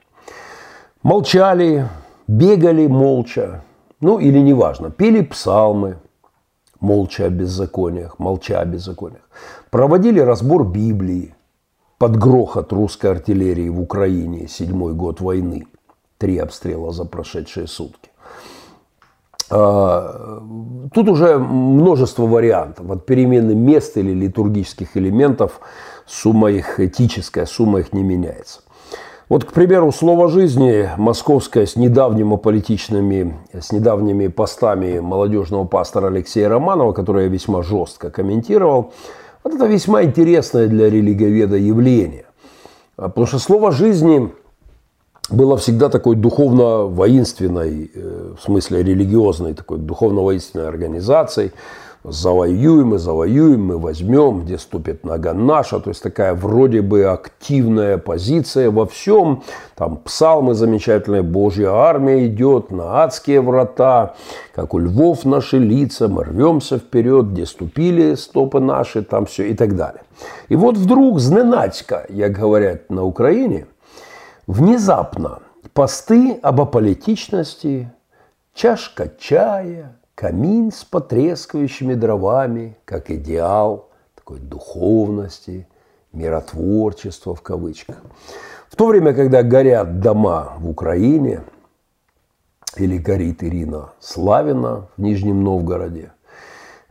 молчали, бегали молча, ну или неважно, пели псалмы, молча о беззакониях, молча о беззакониях, проводили разбор Библии под грохот русской артиллерии в Украине, седьмой год войны, три обстрела за прошедшие сутки. А, тут уже множество вариантов. От перемены мест или литургических элементов сумма их этическая, сумма их не меняется. Вот, к примеру, слово жизни московское с недавними политичными, с недавними постами молодежного пастора Алексея Романова, который я весьма жестко комментировал, вот это весьма интересное для религиоведа явление. А, потому что слово жизни было всегда такой духовно-воинственной, э, в смысле религиозной, такой духовно-воинственной организацией. Завоюем мы, завоюем, мы возьмем, где ступит нога наша. То есть такая вроде бы активная позиция во всем. Там псалмы замечательные, Божья армия идет на адские врата, как у львов наши лица, мы рвемся вперед, где ступили стопы наши, там все и так далее. И вот вдруг зненацька, як говорят на Украине, Внезапно посты об аполитичности, чашка чая, камин с потрескивающими дровами, как идеал такой духовности, миротворчества в кавычках. В то время, когда горят дома в Украине, или горит Ирина Славина в Нижнем Новгороде,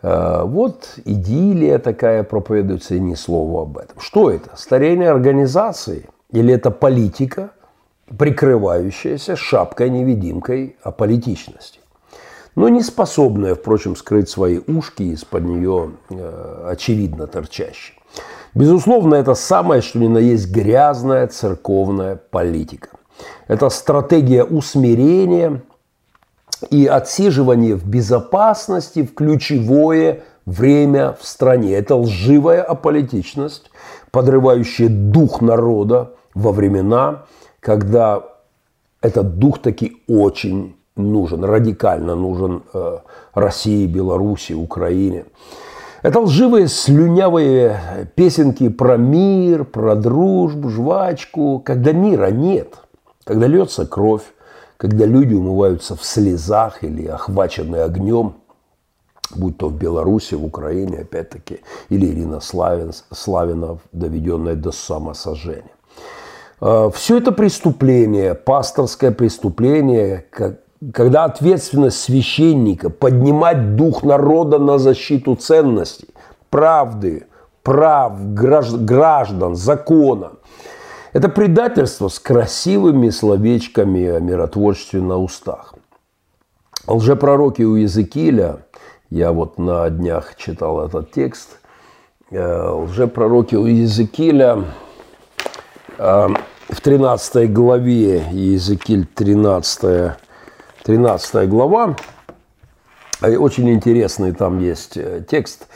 э, вот идиллия такая проповедуется, и ни слова об этом. Что это? Старение организации – или это политика, прикрывающаяся шапкой-невидимкой о политичности, но не способная, впрочем, скрыть свои ушки из-под нее э, очевидно торчащие. Безусловно, это самое, что ни на есть грязная церковная политика. Это стратегия усмирения и отсиживания в безопасности в ключевое время в стране. Это лживая аполитичность, подрывающая дух народа, во времена, когда этот дух таки очень нужен, радикально нужен э, России, Беларуси, Украине. Это лживые слюнявые песенки про мир, про дружбу, жвачку, когда мира нет, когда льется кровь, когда люди умываются в слезах или охвачены огнем, будь то в Беларуси, в Украине, опять-таки, или Ирина Славин, Славина, доведенная до самосожжения. Э, Все это преступление, пасторское преступление, когда ответственность священника поднимать дух народа на защиту ценностей, правды, прав граждан, закона. Это предательство с красивыми словечками о миротворчестве на устах. Лжепророки у Языкиля, я вот на днях читал этот текст, э, лжепророки у Языкиля э, в 13 главе, Иезекииль 13, 13 глава, очень интересный там есть э, текст.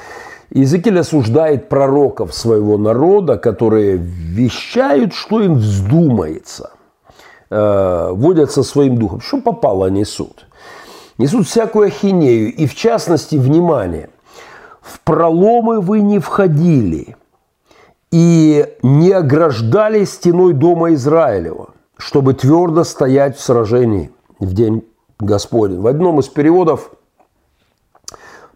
Иезекииль осуждает пророков своего народа, которые вещают, что им вздумается, э, водятся своим духом. Что попало несут? Несут всякую ахинею, и в частности, внимание, в проломы вы не входили – и не ограждали стеной дома Израилева, чтобы твердо стоять в сражении в день Господень. В одном из переводов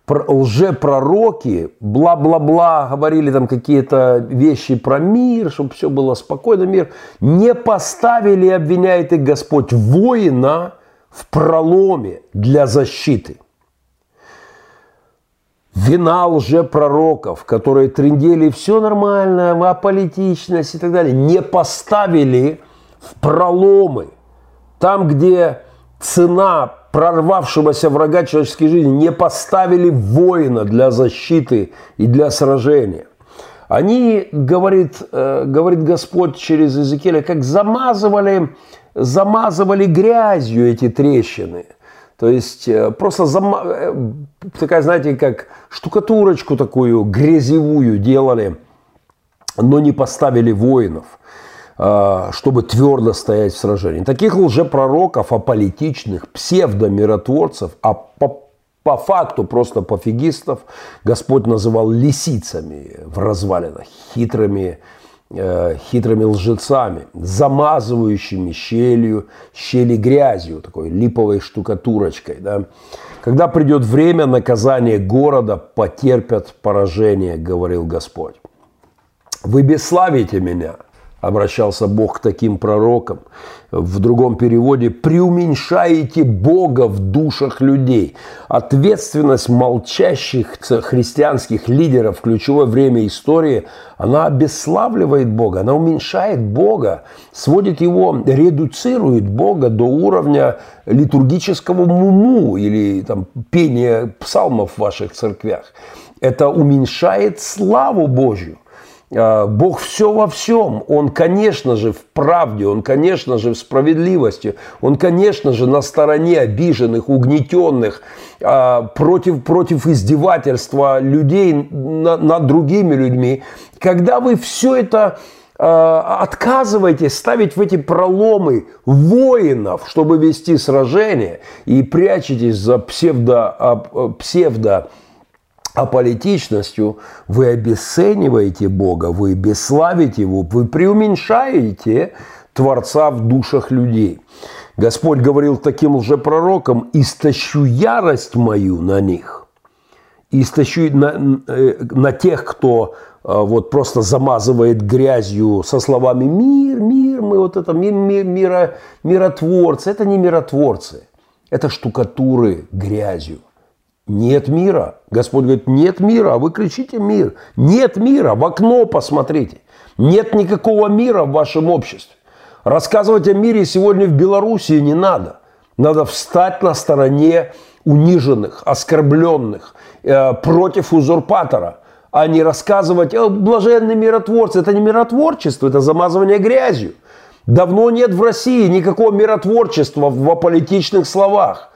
лжепророки, бла-бла-бла, говорили там какие-то вещи про мир, чтобы все было спокойно, мир, не поставили, обвиняет их Господь, воина в проломе для защиты – вина лжепророков, которые трендели все нормально, аполитичность и так далее, не поставили в проломы. Там, где цена прорвавшегося врага человеческой жизни, не поставили воина для защиты и для сражения. Они, говорит, э, говорит Господь через Иезекииля, как замазывали, замазывали грязью эти трещины – то есть э, просто зам... Э, такая, знаете, как штукатурочку такую грязевую делали, но не поставили воинов, чтобы твердо стоять в сражении. Таких лжепророков, аполитичных, псевдомиротворцев, а по, по факту просто пофигистов Господь называл лисицами в развалинах, хитрыми э, хитрыми лжецами, замазывающими щелью, щели грязью, такой липовой штукатурочкой. Да. Когда придет время, наказание города потерпят поражение, говорил Господь. Вы бесславите меня – обращался Бог к таким пророкам. В другом переводе «преуменьшаете Бога в душах людей». Ответственность молчащих христианских лидеров в ключевое время истории, она обесславливает Бога, она уменьшает Бога, сводит его, редуцирует Бога до уровня литургического муму или там, пения псалмов в ваших церквях. Это уменьшает славу Божью – Бог все во всем. Он, конечно же, в правде, Он, конечно же, в справедливости, Он, конечно же, на стороне обиженных, угнетенных, а, против, против издевательства людей над другими людьми. Когда вы все это а, отказываетесь ставить в эти проломы воинов, чтобы вести сражение, и прячетесь за псевдо, псевдо аполитичностью вы обесцениваете Бога, вы бесславите Его, вы преуменьшаете Творца в душах людей. Господь говорил таким лжепророкам, истощу ярость мою на них, истощу на, э, на тех, кто э, вот просто замазывает грязью со словами «мир, мир, мы вот это, мир, мир, миротворцы». Это не миротворцы, это штукатуры грязью. Нет мира. Господь говорит, нет мира, а вы кричите мир. Нет мира, в окно посмотрите. Нет никакого мира в вашем обществе. Рассказывать о мире сегодня в Белоруссии не надо. Надо встать на стороне униженных, оскорбленных, э, против узурпатора, а не рассказывать, о, блаженные миротворцы. Это не миротворчество, это замазывание грязью. Давно нет в России никакого миротворчества в аполитичных словах.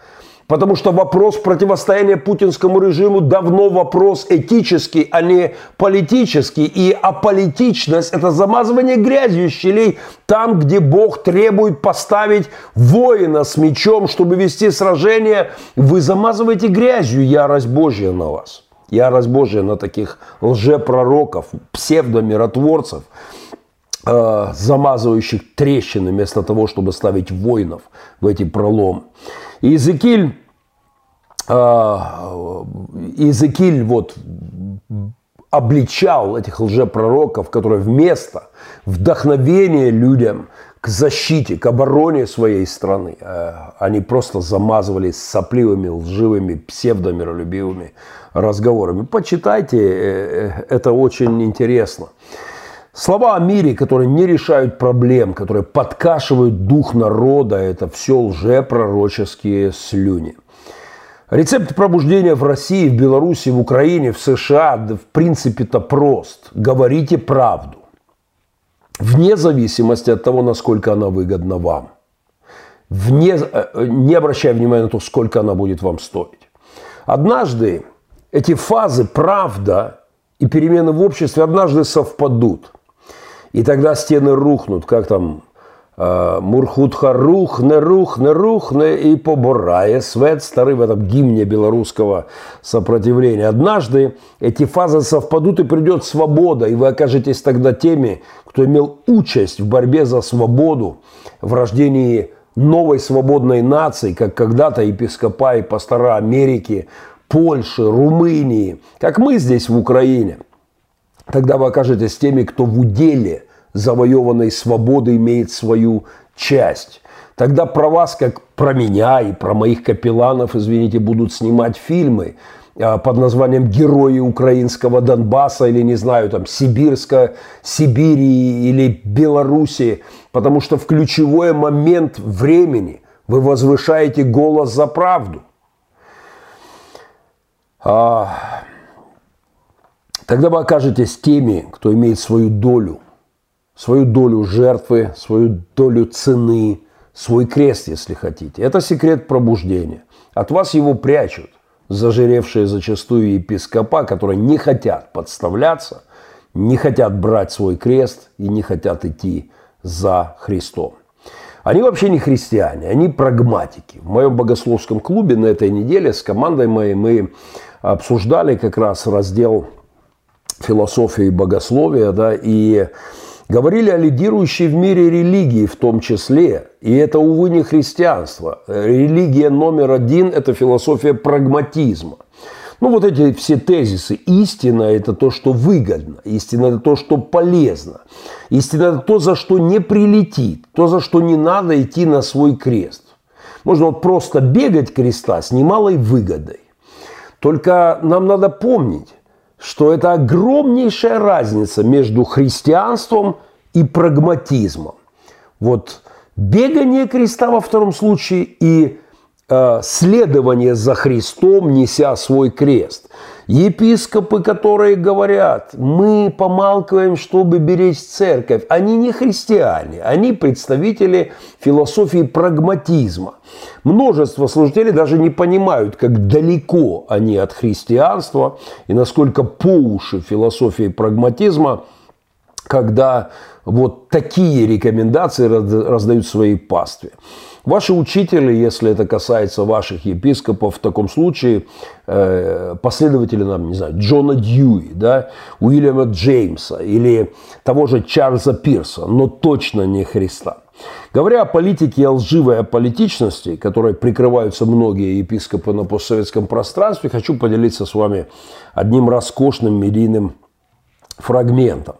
Потому что вопрос противостояния путинскому режиму давно вопрос этический, а не политический. И аполитичность – это замазывание грязью щелей там, где Бог требует поставить воина с мечом, чтобы вести сражение. Вы замазываете грязью ярость Божья на вас. Ярость Божья на таких лжепророков, псевдомиротворцев э, замазывающих трещины вместо того, чтобы ставить воинов в эти проломы. Иезекииль, Иезекииль вот обличал этих лжепророков, которые вместо вдохновения людям к защите, к обороне своей страны, а, они просто замазывались сопливыми, лживыми, псевдомиролюбивыми разговорами. Почитайте, э, э, это очень интересно. Слова о мире, которые не решают проблем, которые подкашивают дух народа, это все лжепророческие слюни. Рецепт пробуждения в России, в Беларуси, в Украине, в США, да в принципе-то прост. Говорите правду. Вне зависимости от того, насколько она выгодна вам. Вне, э, не обращая внимания на то, сколько она будет вам стоить. Однажды эти фазы правда и перемены в обществе однажды совпадут – и тогда стены рухнут, как там Мурхутха рухне, рухне, рухне и поборає свет. Старый в этом гимне белорусского сопротивления. Однажды эти фазы совпадут и придет свобода, и вы окажетесь тогда теми, кто имел участь в борьбе за свободу, в рождении новой свободной нации, как когда-то епископа и пастора Америки, Польши, Румынии, как мы здесь в Украине – Тогда вы окажетесь теми, кто в уделе завоеванной свободы имеет свою часть. Тогда про вас, как про меня и про моих капелланов, извините, будут снимать фильмы а, под названием «Герои украинского Донбасса» или, не знаю, там, Сибирска, Сибири или Беларуси, потому что в ключевой момент времени вы возвышаете голос за правду. А, Тогда вы окажетесь теми, кто имеет свою долю, свою долю жертвы, свою долю цены, свой крест, если хотите. Это секрет пробуждения. От вас его прячут зажиревшие зачастую епископа, которые не хотят подставляться, не хотят брать свой крест и не хотят идти за Христом. Они вообще не христиане, они прагматики. В моем богословском клубе на этой неделе с командой моей мы обсуждали как раз раздел философия и богословие, да, и Говорили о лидирующей в мире религии в том числе. И это, увы, не христианство. Религия номер один – это философия прагматизма. Ну, вот эти все тезисы. Истина – это то, что выгодно. Истина – это то, что полезно. Истина – это то, за что не прилетит. То, за что не надо идти на свой крест. Можно вот просто бегать креста с немалой выгодой. Только нам надо помнить, что это огромнейшая разница между христианством и прагматизмом. Вот бегание креста во втором случае и следование за Христом, неся свой крест. Епископы, которые говорят, мы помалкиваем, чтобы беречь церковь, они не христиане, они представители философии прагматизма. Множество служителей даже не понимают, как далеко они от христианства и насколько по уши философии прагматизма, когда вот такие рекомендации раздают своей пастве. Ваши учители, если это касается ваших епископов, в таком случае э, последователи, нам, не знаю, Джона Дьюи, да, Уильяма Джеймса или того же Чарльза Пирса, но точно не Христа. Говоря о политике и о лживой аполитичности, которой прикрываются многие епископы на постсоветском пространстве, хочу поделиться с вами одним роскошным медийным фрагментом.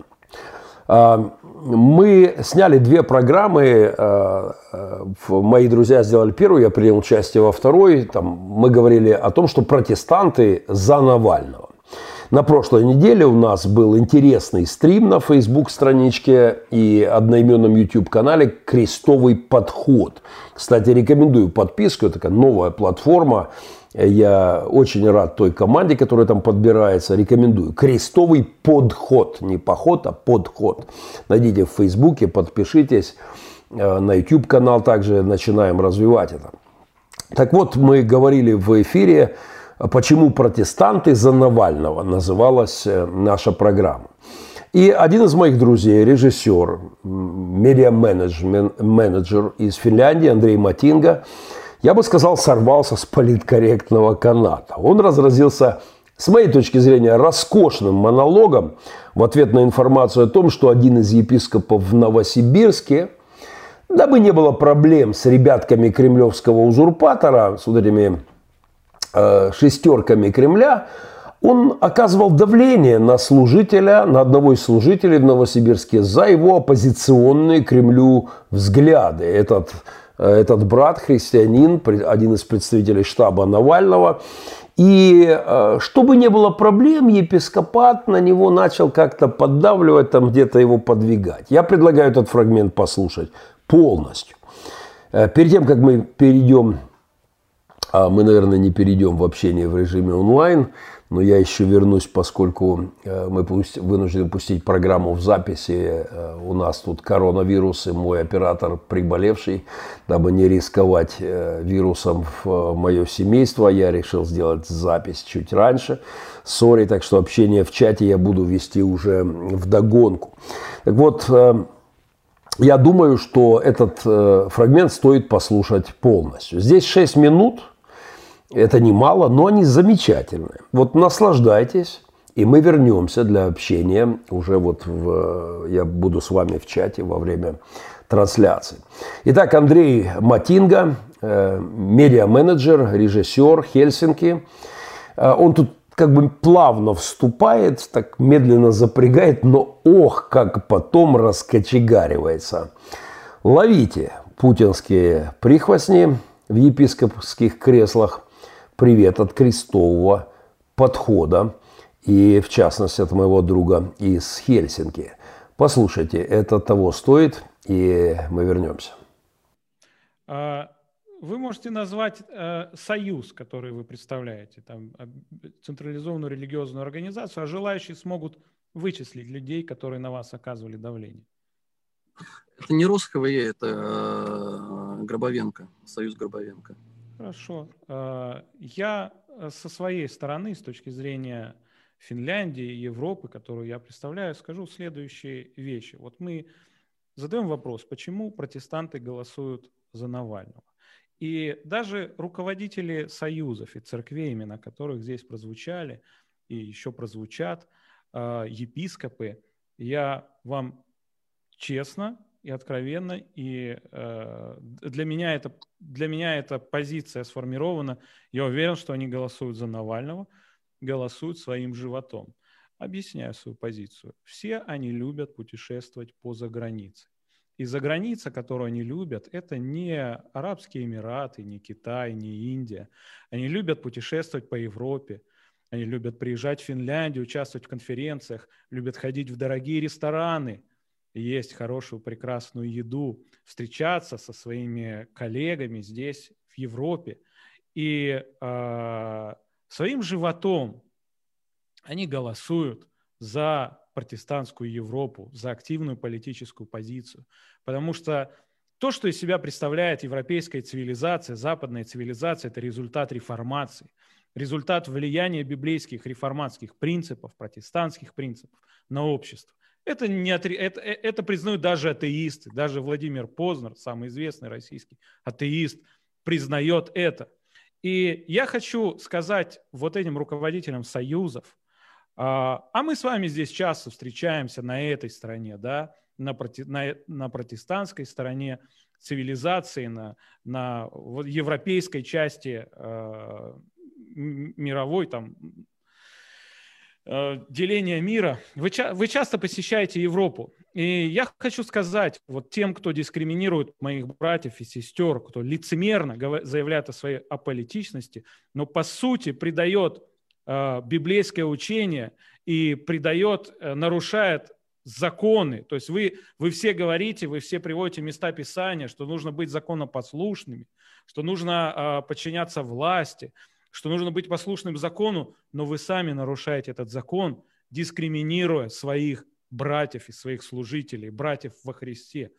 Мы сняли две программы. Э, э, мои друзья сделали первую, я принял участие во второй. Там мы говорили о том, что протестанты за Навального. На прошлой неделе у нас был интересный стрим на Facebook страничке и одноименном YouTube канале «Крестовый подход». Кстати, рекомендую подписку. Это такая новая платформа я очень рад той команде, которая там подбирается. Рекомендую. Крестовый подход. Не поход, а подход. Найдите в Фейсбуке, подпишитесь. Э, на YouTube канал также начинаем развивать это. Так вот, мы говорили в эфире, почему протестанты за Навального называлась э, наша программа. И один из моих друзей, режиссер, медиа-менеджер из Финляндии, Андрей Матинга, я бы сказал, сорвался с политкорректного каната. Он разразился, с моей точки зрения, роскошным монологом в ответ на информацию о том, что один из епископов в Новосибирске, дабы не было проблем с ребятками кремлевского узурпатора, с вот этими шестерками Кремля, он оказывал давление на служителя, на одного из служителей в Новосибирске за его оппозиционные Кремлю взгляды. Этот Э, этот брат, христианин, один из представителей штаба Навального. И э, чтобы не было проблем, епископат на него начал как-то поддавливать, там где-то его подвигать. Я предлагаю этот фрагмент послушать полностью. Э, перед тем, как мы перейдем, мы, наверное, не перейдем в общение в режиме онлайн, но я еще вернусь, поскольку э, мы вынуждены пустить программу в записи. Э, у нас тут коронавирус, и мой оператор приболевший. Дабы не рисковать э, вирусом в мое семейство, я решил сделать запись чуть раньше. Сори, так что общение в чате я буду вести уже в догонку. Так вот, я думаю, что этот фрагмент стоит послушать полностью. Здесь 6 минут – это немало, но они замечательные. Вот наслаждайтесь, и мы вернемся для общения уже вот в, я буду с вами в чате во время трансляции. Итак, Андрей Матинга, э, медиа-менеджер, режиссер Хельсинки. Э, он тут как бы плавно вступает, так медленно запрягает, но ох, как потом раскочегаривается. Ловите путинские прихвостни в епископских креслах – привет от крестового подхода, и в частности от моего друга из Хельсинки. Послушайте, это того стоит, и мы вернемся. А, вы можете назвать э, союз, который вы представляете, там, централизованную религиозную организацию, а желающие смогут вычислить людей, которые на вас оказывали давление. Это не Росховые, это э, Гробовенко, союз Гробовенко. Хорошо. А, я э, со своей стороны, с точки зрения Финляндии, Европы, которую я представляю, скажу следующие вещи. Вот мы задаем вопрос, почему протестанты голосуют за Навального. И даже руководители союзов и церквей, имена которых здесь прозвучали и еще прозвучат, а, епископы, я вам честно и откровенно, и э, для, меня это, для меня эта позиция сформирована. Я уверен, что они голосуют за Навального, голосуют своим животом. Объясняю свою позицию. Все они любят путешествовать по загранице. И за граница, которую они любят, это не Арабские Эмираты, не Китай, не Индия. Они любят путешествовать по Европе, они любят приезжать в Финляндию, участвовать в конференциях, любят ходить в дорогие рестораны, есть хорошую, прекрасную еду, встречаться со своими коллегами здесь, в Европе. И э, своим животом они голосуют за протестантскую Европу, за активную политическую позицию. Потому что то, что из себя представляет европейская цивилизация, западная цивилизация, это результат реформации, результат влияния библейских реформатских принципов, протестантских принципов на общество. Это, не отри... это, э, это признают даже атеисты. Даже Владимир Познер, самый известный российский атеист, признает это. И я хочу сказать вот этим руководителям союзов, а, а мы с вами здесь часто встречаемся на этой стороне, да, на, проти, на, на протестантской стороне цивилизации, на, на европейской части э, мировой там деления мира. Вы, вы часто посещаете Европу. И я хочу сказать вот тем, кто дискриминирует моих братьев и сестер, кто лицемерно заявляет о своей аполитичности, но по сути придает Э, библейское учение и придает, э, нарушает законы. То есть вы, вы все говорите, вы все приводите места Писания, что нужно быть законопослушными, что нужно э, подчиняться власти, что нужно быть послушным закону, но вы сами нарушаете этот закон, дискриминируя своих братьев и своих служителей, братьев во Христе.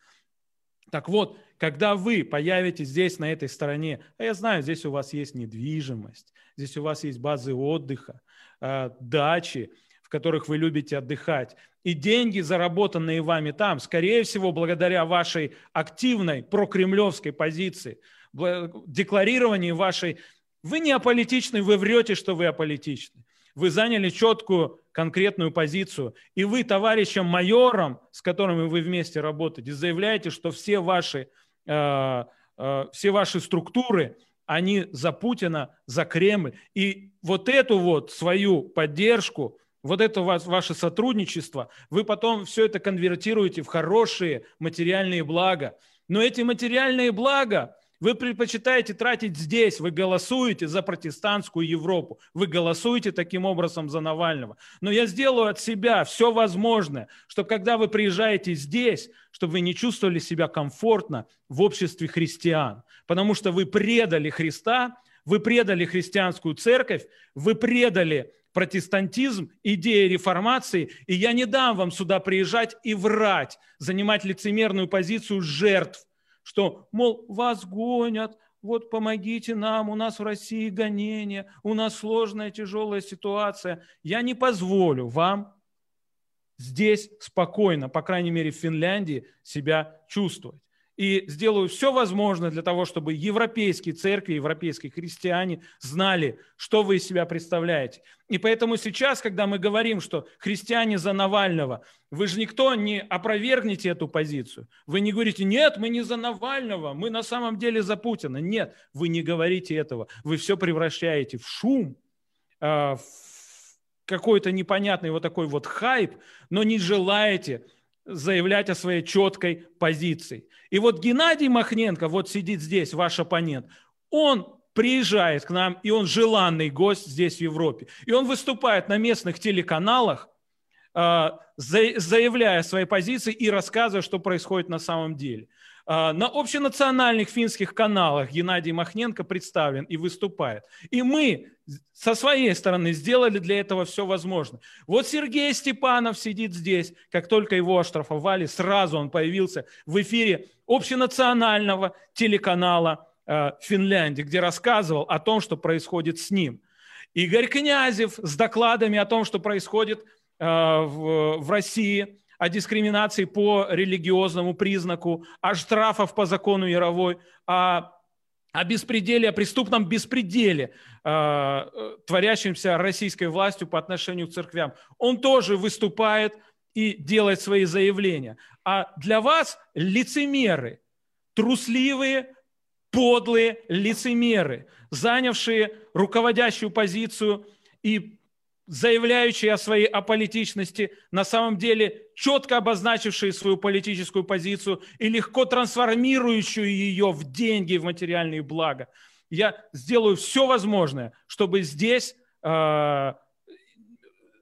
Так вот, когда вы появитесь здесь, на этой стороне, а я знаю, здесь у вас есть недвижимость, здесь у вас есть базы отдыха, э, дачи, в которых вы любите отдыхать, и деньги, заработанные вами там, скорее всего, благодаря вашей активной прокремлевской позиции, декларировании вашей, вы не аполитичны, вы врете, что вы аполитичны. Вы заняли четкую конкретную позицию. И вы товарищам майорам, с которыми вы вместе работаете, заявляете, что все ваши, э, э, все ваши структуры, они за Путина, за Кремль. И вот эту вот свою поддержку, вот это ваше сотрудничество, вы потом все это конвертируете в хорошие материальные блага. Но эти материальные блага, вы предпочитаете тратить здесь, вы голосуете за протестантскую Европу, вы голосуете таким образом за Навального. Но я сделаю от себя все возможное, чтобы когда вы приезжаете здесь, чтобы вы не чувствовали себя комфортно в обществе христиан, потому что вы предали Христа, вы предали христианскую церковь, вы предали протестантизм, идеи реформации, и я не дам вам сюда приезжать и врать, занимать лицемерную позицию жертв – что, мол, вас гонят, вот помогите нам, у нас в России гонения, у нас сложная, тяжелая ситуация. Я не позволю вам здесь спокойно, по крайней мере в Финляндии, себя чувствовать и сделаю все возможное для того, чтобы европейские церкви, европейские христиане знали, что вы из себя представляете. И поэтому сейчас, когда мы говорим, что христиане за Навального, вы же никто не опровергнете эту позицию. Вы не говорите, нет, мы не за Навального, мы на самом деле за Путина. Нет, вы не говорите этого. Вы все превращаете в шум, а, в какой-то непонятный вот такой вот хайп, но не желаете заявлять о своей четкой позиции. И вот Геннадий Махненко, вот сидит здесь, ваш оппонент, он приезжает к нам, и он желанный гость здесь в Европе. И он выступает на местных телеканалах, а, заявляя свои позиции и рассказывая, что происходит на самом деле. А, на общенациональных финских каналах Геннадий Махненко представлен и выступает. И мы со своей стороны сделали для этого все возможное. Вот Сергей Степанов сидит здесь. Как только его оштрафовали, сразу он появился в эфире общенационального телеканала а, Финляндии, где рассказывал о том, что происходит с ним. Игорь Князев с докладами о том, что происходит а, в России – о дискриминации по религиозному признаку, о штрафах по закону Яровой, о, о беспределе, о преступном беспределе, э, творящемся российской властью по отношению к церквям. Он тоже выступает и делать свои заявления. А для вас лицемеры, трусливые, подлые лицемеры, занявшие руководящую позицию и заявляющие о своей аполитичности, на самом деле четко обозначившие свою политическую позицию и легко трансформирующую ее в деньги, в материальные блага. Я сделаю все возможное, чтобы здесь, э,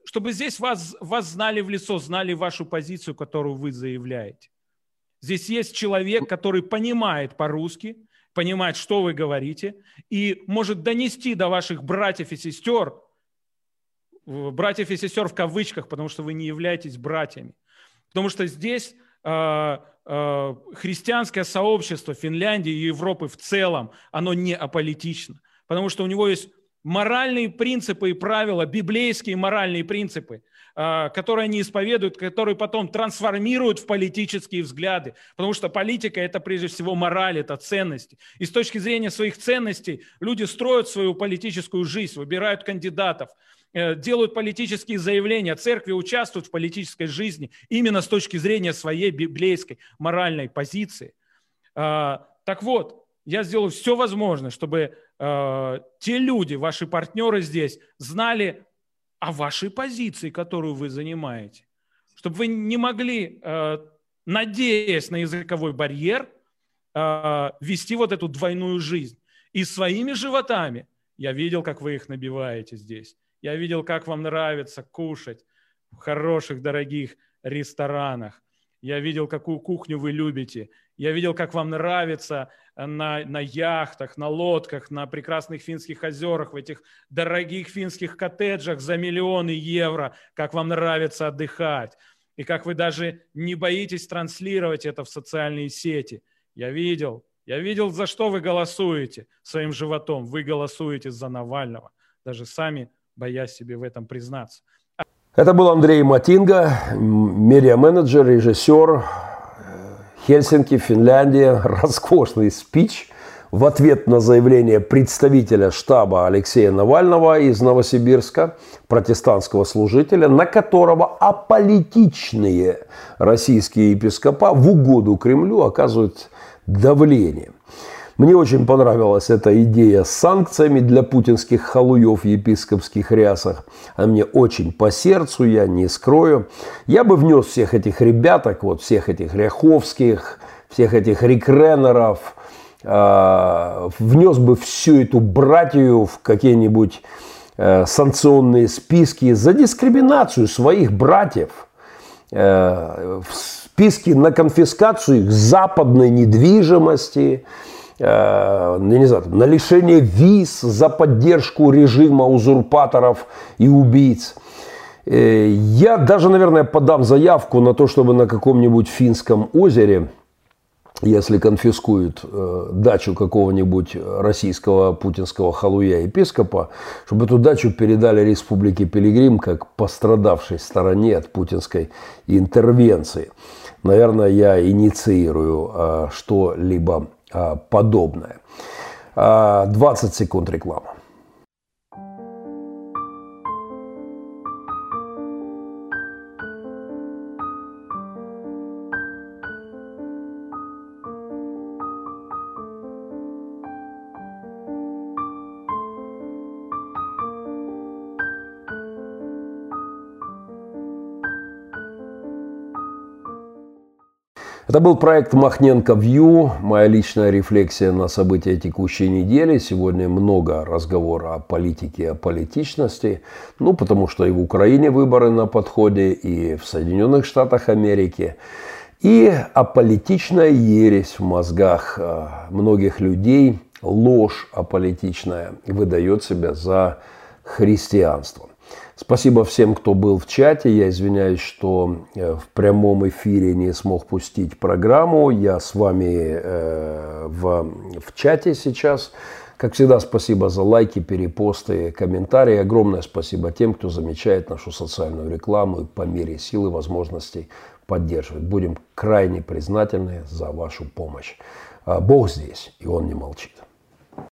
чтобы здесь вас, вас знали в лицо, знали вашу позицию, которую вы заявляете. Здесь есть человек, который понимает по-русски, понимает, что вы говорите, и может донести до ваших братьев и сестер, братьев и сестер в кавычках, потому что вы не являетесь братьями. Потому что здесь э, э, христианское сообщество Финляндии и Европы в целом, оно не аполитично. Потому что у него есть моральные принципы и правила, библейские моральные принципы, э, которые они исповедуют, которые потом трансформируют в политические взгляды. Потому что политика – это прежде всего мораль, это ценности. И с точки зрения своих ценностей люди строят свою политическую жизнь, выбирают кандидатов – делают политические заявления, церкви участвуют в политической жизни именно с точки зрения своей библейской моральной позиции. А, так вот, я сделаю все возможное, чтобы э, те люди, ваши партнеры здесь, знали о вашей позиции, которую вы занимаете. Чтобы вы не могли, э, надеясь на языковой барьер, вести вот эту двойную жизнь. И своими животами, я видел, как вы их набиваете здесь, я видел, как вам нравится кушать в хороших, дорогих ресторанах. Я видел, какую кухню вы любите. Я видел, как вам нравится на, на яхтах, на лодках, на прекрасных финских озерах, в этих дорогих финских коттеджах за миллионы евро, как вам нравится отдыхать. И как вы даже не боитесь транслировать это в социальные сети. Я видел, я видел, за что вы голосуете своим животом. Вы голосуете за Навального. Даже сами боясь себе в этом признаться. Это был Андрей Матинга, медиа-менеджер, режиссер, Хельсинки, Финляндия. [LAUGHS] Роскошный спич в ответ на заявление представителя штаба Алексея Навального из Новосибирска, протестантского служителя, на которого аполитичные российские епископа в угоду Кремлю оказывают давление. Мне очень понравилась эта идея с санкциями для путинских халуев в епископских рясах. Она мне очень по сердцу, я не скрою. Я бы внес всех этих ребяток, вот всех этих Ряховских, всех этих Рикренеров, э, внес бы всю эту братью в какие-нибудь э, санкционные списки за дискриминацию своих братьев, э, в списки на конфискацию их западной недвижимости, я не знаю, на лишение виз за поддержку режима узурпаторов и убийц. Э, я даже, наверное, подам заявку на то, чтобы на каком-нибудь финском озере, если конфискуют э, дачу какого-нибудь российского путинского халуя епископа, чтобы эту дачу передали Республике Пилигрим как пострадавшей стороне от путинской интервенции. Наверное, я инициирую что-либо подобное. 20 а, секунд рекламы. Это был проект Махненко Вью, моя личная рефлексия на события текущей недели. Сегодня много разговора о политике, о политичности. Ну, потому что и в Украине выборы на подходе, и в Соединенных Штатах Америки. И аполитичная ересь в мозгах э, многих людей, ложь аполитичная, выдает себя за христианство. Спасибо всем, кто был в чате. Я извиняюсь, что э, в прямом эфире не смог пустить программу. Я с вами э, в, в чате сейчас. Как всегда, спасибо за лайки, перепосты, комментарии. Огромное спасибо тем, кто замечает нашу социальную рекламу и по мере силы возможностей поддерживает. Будем крайне признательны за вашу помощь. А Бог здесь, и Он не молчит.